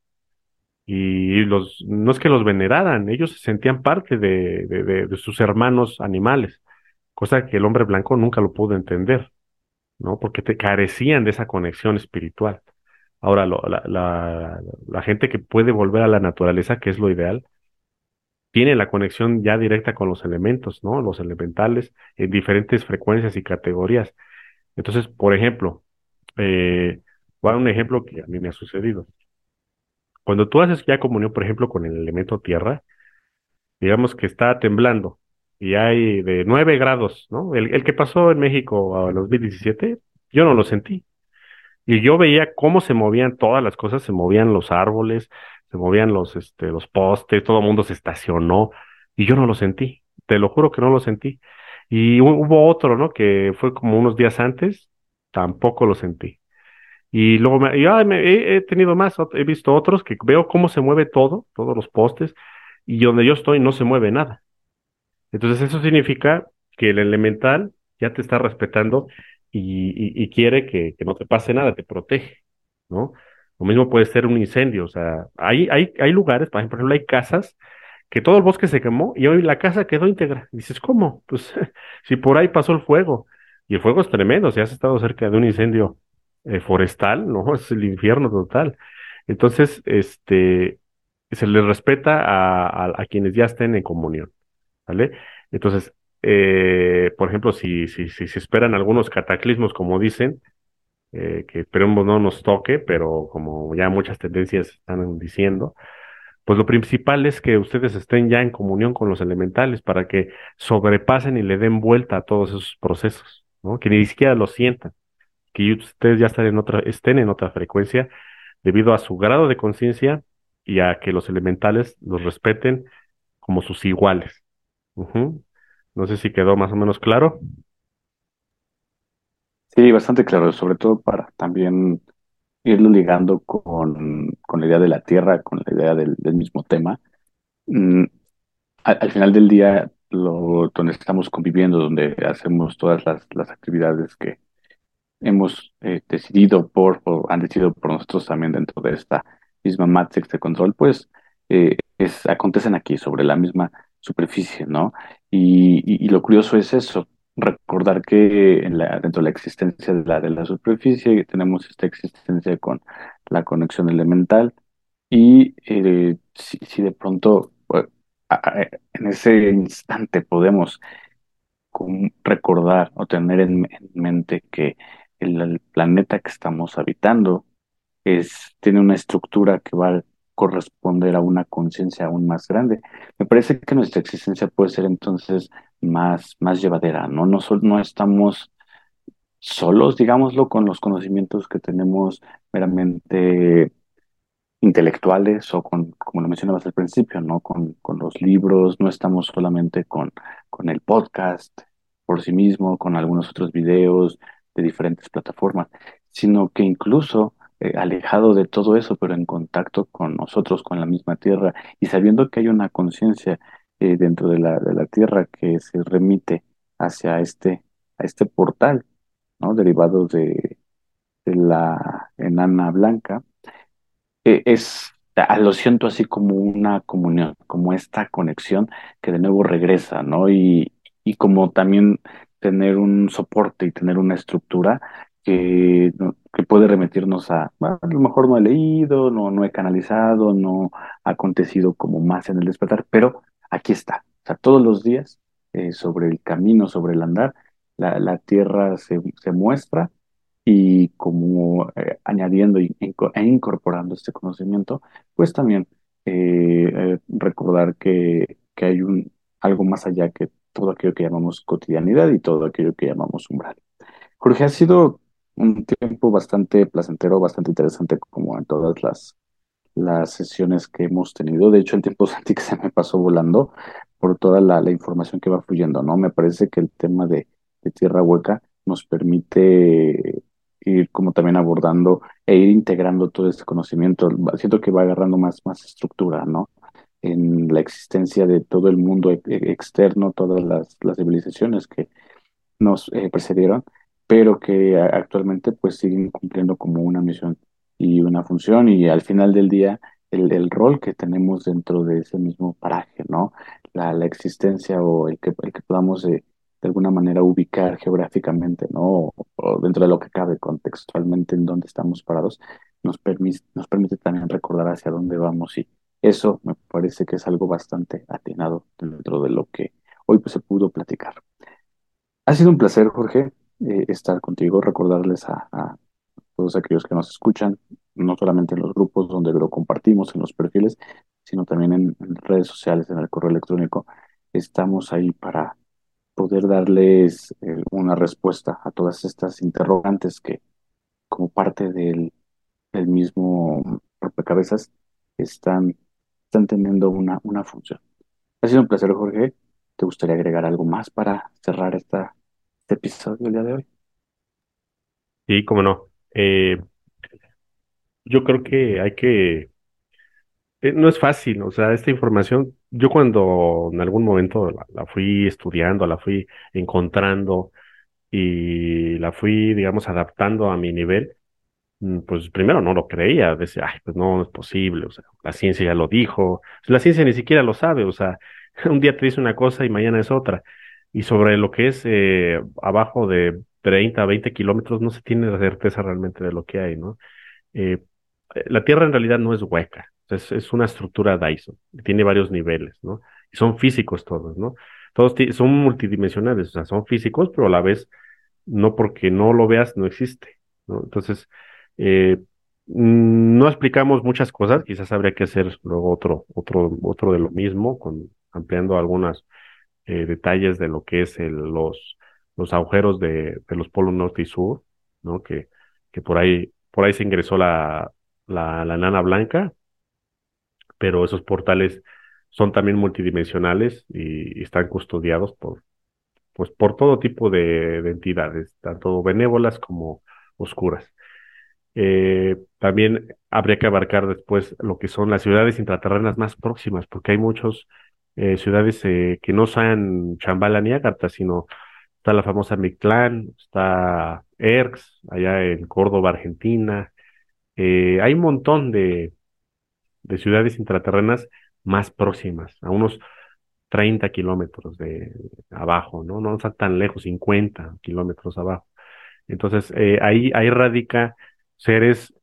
y los, no es que los veneraran, ellos se sentían parte de, de sus hermanos animales cosa que el hombre blanco nunca lo pudo entender, ¿no? Porque te carecían de esa conexión espiritual. Ahora, la, la, gente que puede volver a la naturaleza, que es lo ideal, tiene la conexión ya directa con los elementos, ¿no? Los elementales en diferentes frecuencias y categorías. Entonces, por ejemplo, eh, voy a un ejemplo que a mí me ha sucedido. Cuando tú haces ya comunión, por ejemplo, con el elemento tierra, digamos que está temblando, y hay de 9 grados, ¿no? El, que pasó en México los 2017, yo no lo sentí. Y yo veía cómo se movían todas las cosas, se movían los árboles, se movían los, este, los postes, todo el mundo se estacionó y yo no lo sentí. Te lo juro que no lo sentí. Y hubo otro, ¿no? Que fue como unos días antes, tampoco lo sentí. Y luego me, y, he, he, tenido más, he visto otros que veo cómo se mueve todo, todos los postes, y donde yo estoy no se mueve nada. Entonces eso significa que el elemental ya te está respetando y, quiere que, no te pase nada, te protege, ¿no? Lo mismo puede ser un incendio, o sea, hay, hay, hay lugares, por ejemplo, hay casas que todo el bosque se quemó y hoy la casa quedó íntegra. dices, ¿cómo? Pues si por ahí pasó el fuego. Y el fuego es tremendo, si has estado cerca de un incendio eh, forestal, ¿no? Es el infierno total. Entonces, este, se le respeta a, a quienes ya estén en comunión. ¿Vale? Entonces, eh, por ejemplo, si, si, si se esperan algunos cataclismos, como dicen, eh, que esperemos no nos toque, pero como ya muchas tendencias están diciendo, pues lo principal es que ustedes estén ya en comunión con los elementales para que sobrepasen y le den vuelta a todos esos procesos, ¿no? Que ni siquiera lo sientan, que ustedes ya en otra, estén en otra frecuencia debido a su grado de conciencia y a que los elementales los respeten como sus iguales. No sé si quedó más o menos claro. Sí, bastante claro, sobre todo para también irlo ligando con, con la idea de la Tierra, con la idea del, mismo tema. Mm, al, final del día, lo, donde estamos conviviendo, donde hacemos todas las, las actividades que hemos eh, decidido por, o han decidido por nosotros también dentro de esta misma Matrix de control, pues eh, es, acontecen aquí sobre la misma superficie, ¿no? Y, lo curioso es eso, recordar que en la, dentro de la existencia de la, de la superficie tenemos esta existencia con la conexión elemental y eh, si, de pronto en ese instante podemos recordar o tener en, mente que el, planeta que estamos habitando es, tiene una estructura que va corresponder a una conciencia aún más grande. Me parece que nuestra existencia puede ser entonces más, más llevadera, ¿no? No, no estamos solos, digámoslo, con los conocimientos que tenemos meramente intelectuales o con, como lo mencionabas al principio, ¿no? Con, con los libros, no estamos solamente con, con el podcast por sí mismo, con algunos otros videos de diferentes plataformas, sino que incluso eh, alejado de todo eso, pero en contacto con nosotros, con la misma tierra, y sabiendo que hay una conciencia eh, dentro de la, de la tierra que se remite hacia este, a este portal, ¿no? Derivado de, la enana blanca, eh, es, lo siento así como una comunión, como esta conexión que de nuevo regresa, ¿no? Y, y como también tener un soporte y tener una estructura que, que puede remitirnos a, a lo mejor no he leído, no, no he canalizado, no ha acontecido como más en el despertar, pero aquí está. O sea, todos los días eh, sobre el camino, sobre el andar, la, la tierra se, se muestra y como eh, añadiendo e incorporando este conocimiento, pues también eh, eh, recordar que, que hay un, algo más allá que todo aquello que llamamos cotidianidad y todo aquello que llamamos umbral. Jorge, ha sido un tiempo bastante placentero, bastante interesante, como en todas las, las sesiones que hemos tenido. De hecho, el tiempo sentí que se me pasó volando por toda la, la información que va fluyendo, ¿no? Me parece que el tema de, de Tierra Hueca nos permite ir como también abordando e ir integrando todo este conocimiento. Siento que va agarrando más, más estructura, ¿no? En la existencia de todo el mundo e, e, externo, todas las, las civilizaciones que nos eh, precedieron, pero que actualmente pues siguen cumpliendo como una misión y una función y al final del día el, el rol que tenemos dentro de ese mismo paraje, ¿no? La, la existencia o el que, el que podamos eh, de alguna manera ubicar geográficamente, ¿no? O, dentro de lo que cabe contextualmente en dónde estamos parados, nos permite, nos permite también recordar hacia dónde vamos y eso me parece que es algo bastante atinado dentro de lo que hoy pues, se pudo platicar. Ha sido un placer, Jorge, eh, estar contigo, recordarles a, a, todos aquellos que nos escuchan, no solamente en los grupos donde lo compartimos, en los perfiles, sino también en, redes sociales, en el correo electrónico. Estamos ahí para poder darles eh, una respuesta a todas estas interrogantes que como parte del, del mismo rompecabezas están, están teniendo una, una función. Ha sido un placer, Jorge. ¿Te gustaría agregar algo más para cerrar esta, este el día de hoy? Sí, cómo no. Eh, yo creo que hay que eh, no es fácil, o sea, esta información, yo cuando en algún momento la, fui estudiando, la fui encontrando y la fui, digamos, adaptando a mi nivel, mm, pues primero no lo creía, decía, ay, pues no, no es posible, o sea, la ciencia ya lo dijo, la ciencia ni siquiera lo sabe, o sea, un día te dice una cosa y mañana es otra. Y sobre lo que es eh, abajo de 30, 20 kilómetros, no se tiene certeza realmente de lo que hay, ¿no? Eh, la Tierra en realidad no es hueca, es, es una estructura Dyson, tiene varios niveles, ¿no? Y son físicos todos, ¿no? Todos son multidimensionales, o sea, son físicos, pero a la vez, no porque no lo veas, no existe, ¿no? Entonces, eh, mm, no explicamos muchas cosas, quizás habría que hacer luego otro, otro, otro de lo mismo, con, ampliando algunos eh, detalles de lo que es los, los agujeros de, de los polos norte y sur, ¿no? Que, que por ahí, por ahí se ingresó la, la, la nana blanca, pero esos portales son también multidimensionales y, están custodiados por, pues, por todo tipo de, entidades, tanto benévolas como oscuras. Eh, también habría que abarcar después lo que son las ciudades intraterrenas más próximas, porque hay muchas eh, ciudades eh, que no sean Chambala ni Agartha, sino está la famosa Mictlán, está ERX, allá en Córdoba, Argentina. Eh, hay un montón de, de ciudades intraterrenas más próximas, a unos 30 kilómetros de abajo, ¿no? No están tan lejos, 50 kilómetros abajo. Entonces, eh, ahí, ahí radica seres,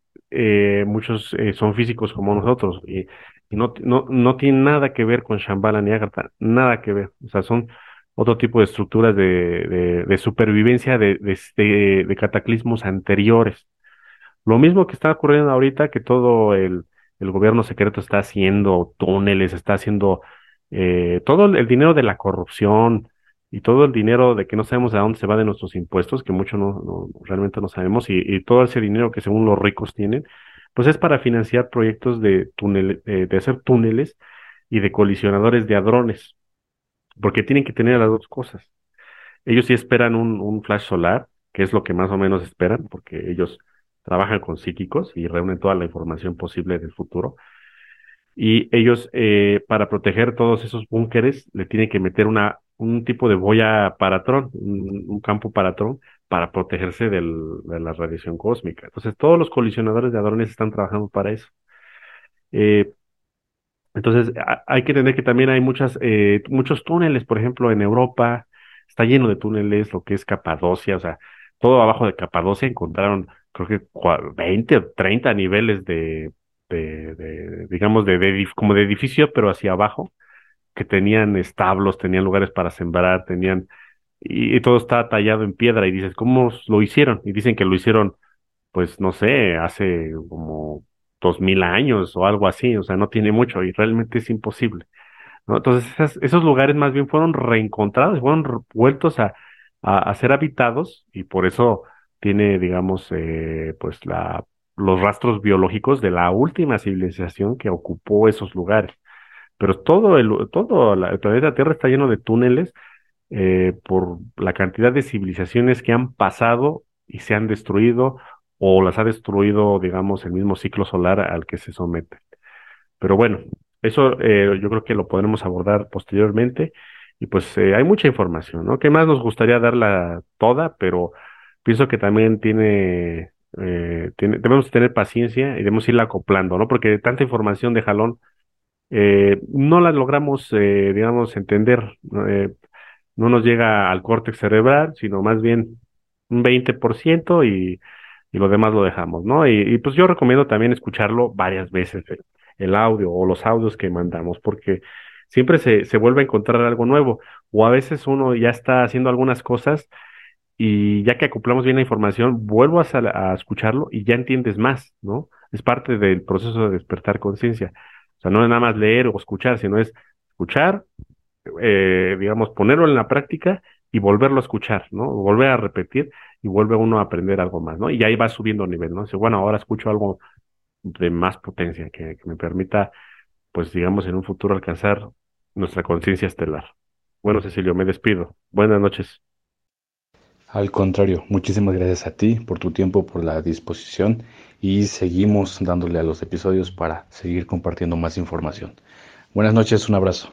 muchos eh, son físicos como nosotros, y, y no, no, no tienen nada que ver con Shambhala ni Agartha, nada que ver. O sea, son otro tipo de estructuras de, de, supervivencia de, de, de, cataclismos anteriores. Lo mismo que está ocurriendo ahorita, que todo el, el gobierno secreto está haciendo túneles, está haciendo eh, todo el dinero de la corrupción y todo el dinero de que no sabemos a dónde se va de nuestros impuestos, que mucho no, realmente no sabemos, y, todo ese dinero que según los ricos tienen, pues es para financiar proyectos eh, de hacer túneles y de colisionadores de hadrones, porque tienen que tener las dos cosas. Ellos sí esperan un, un flash solar, que es lo que más o menos esperan, porque ellos trabajan con psíquicos y reúnen toda la información posible del futuro. Y ellos, eh, para proteger todos esos búnkeres, le tienen que meter una, un tipo de boya paratrón, un, un campo paratrón, para protegerse de la radiación cósmica. Entonces, todos los colisionadores de hadrones están trabajando para eso. Eh, entonces, hay que entender que también hay muchas, eh, muchos túneles, por ejemplo, en Europa, está lleno de túneles, lo que es Capadocia, o sea, todo abajo de Capadocia encontraron, creo que 20 o 30 niveles de, de, de digamos, de, como de edificio, pero hacia abajo, que tenían establos, tenían lugares para sembrar, tenían, y, todo está tallado en piedra, y dices, ¿cómo lo hicieron? Y dicen que lo hicieron, pues, no sé, hace como dos mil años o algo así, o sea, no tiene mucho, y realmente es imposible. Entonces, esos lugares más bien fueron reencontrados, fueron vueltos a, a, ser habitados, y por eso tiene, digamos, eh, pues la los rastros biológicos de la última civilización que ocupó esos lugares. Pero todo el, todo el planeta Tierra está lleno de túneles eh, por la cantidad de civilizaciones que han pasado y se han destruido o las ha destruido, digamos, el mismo ciclo solar al que se someten. Pero bueno, eso eh, yo creo que lo podremos abordar posteriormente y pues eh, hay mucha información, ¿no? ¿Qué más nos gustaría darla toda? Pero pienso que también tiene eh, tiene, debemos tener paciencia y debemos irla acoplando, ¿no? Porque tanta información de jalón eh, no la logramos, digamos, entender. Eh, no nos llega al córtex cerebral, sino más bien un 20% y, y lo demás lo dejamos, ¿no? Y, pues yo recomiendo también escucharlo varias veces, el, el audio o los audios que mandamos, porque siempre se, se vuelve a encontrar algo nuevo. O a veces uno ya está haciendo algunas cosas y ya que acoplamos bien la información, vuelvo a, a, escucharlo y ya entiendes más, ¿no? Es parte del proceso de despertar conciencia. O sea, no es nada más leer o escuchar, sino es escuchar, eh, digamos, ponerlo en la práctica y volverlo a escuchar, ¿no? Volver a repetir y vuelve uno a aprender algo más, ¿no? Y ahí va subiendo nivel, ¿no? Dice, bueno, ahora escucho algo de más potencia que, que me permita, pues, digamos, en un futuro alcanzar nuestra conciencia estelar. Bueno, Cecilio, me despido. Buenas noches. Al contrario, muchísimas gracias a ti por tu tiempo, por la disposición y seguimos dándole a los episodios para seguir compartiendo más información. Buenas noches, un abrazo.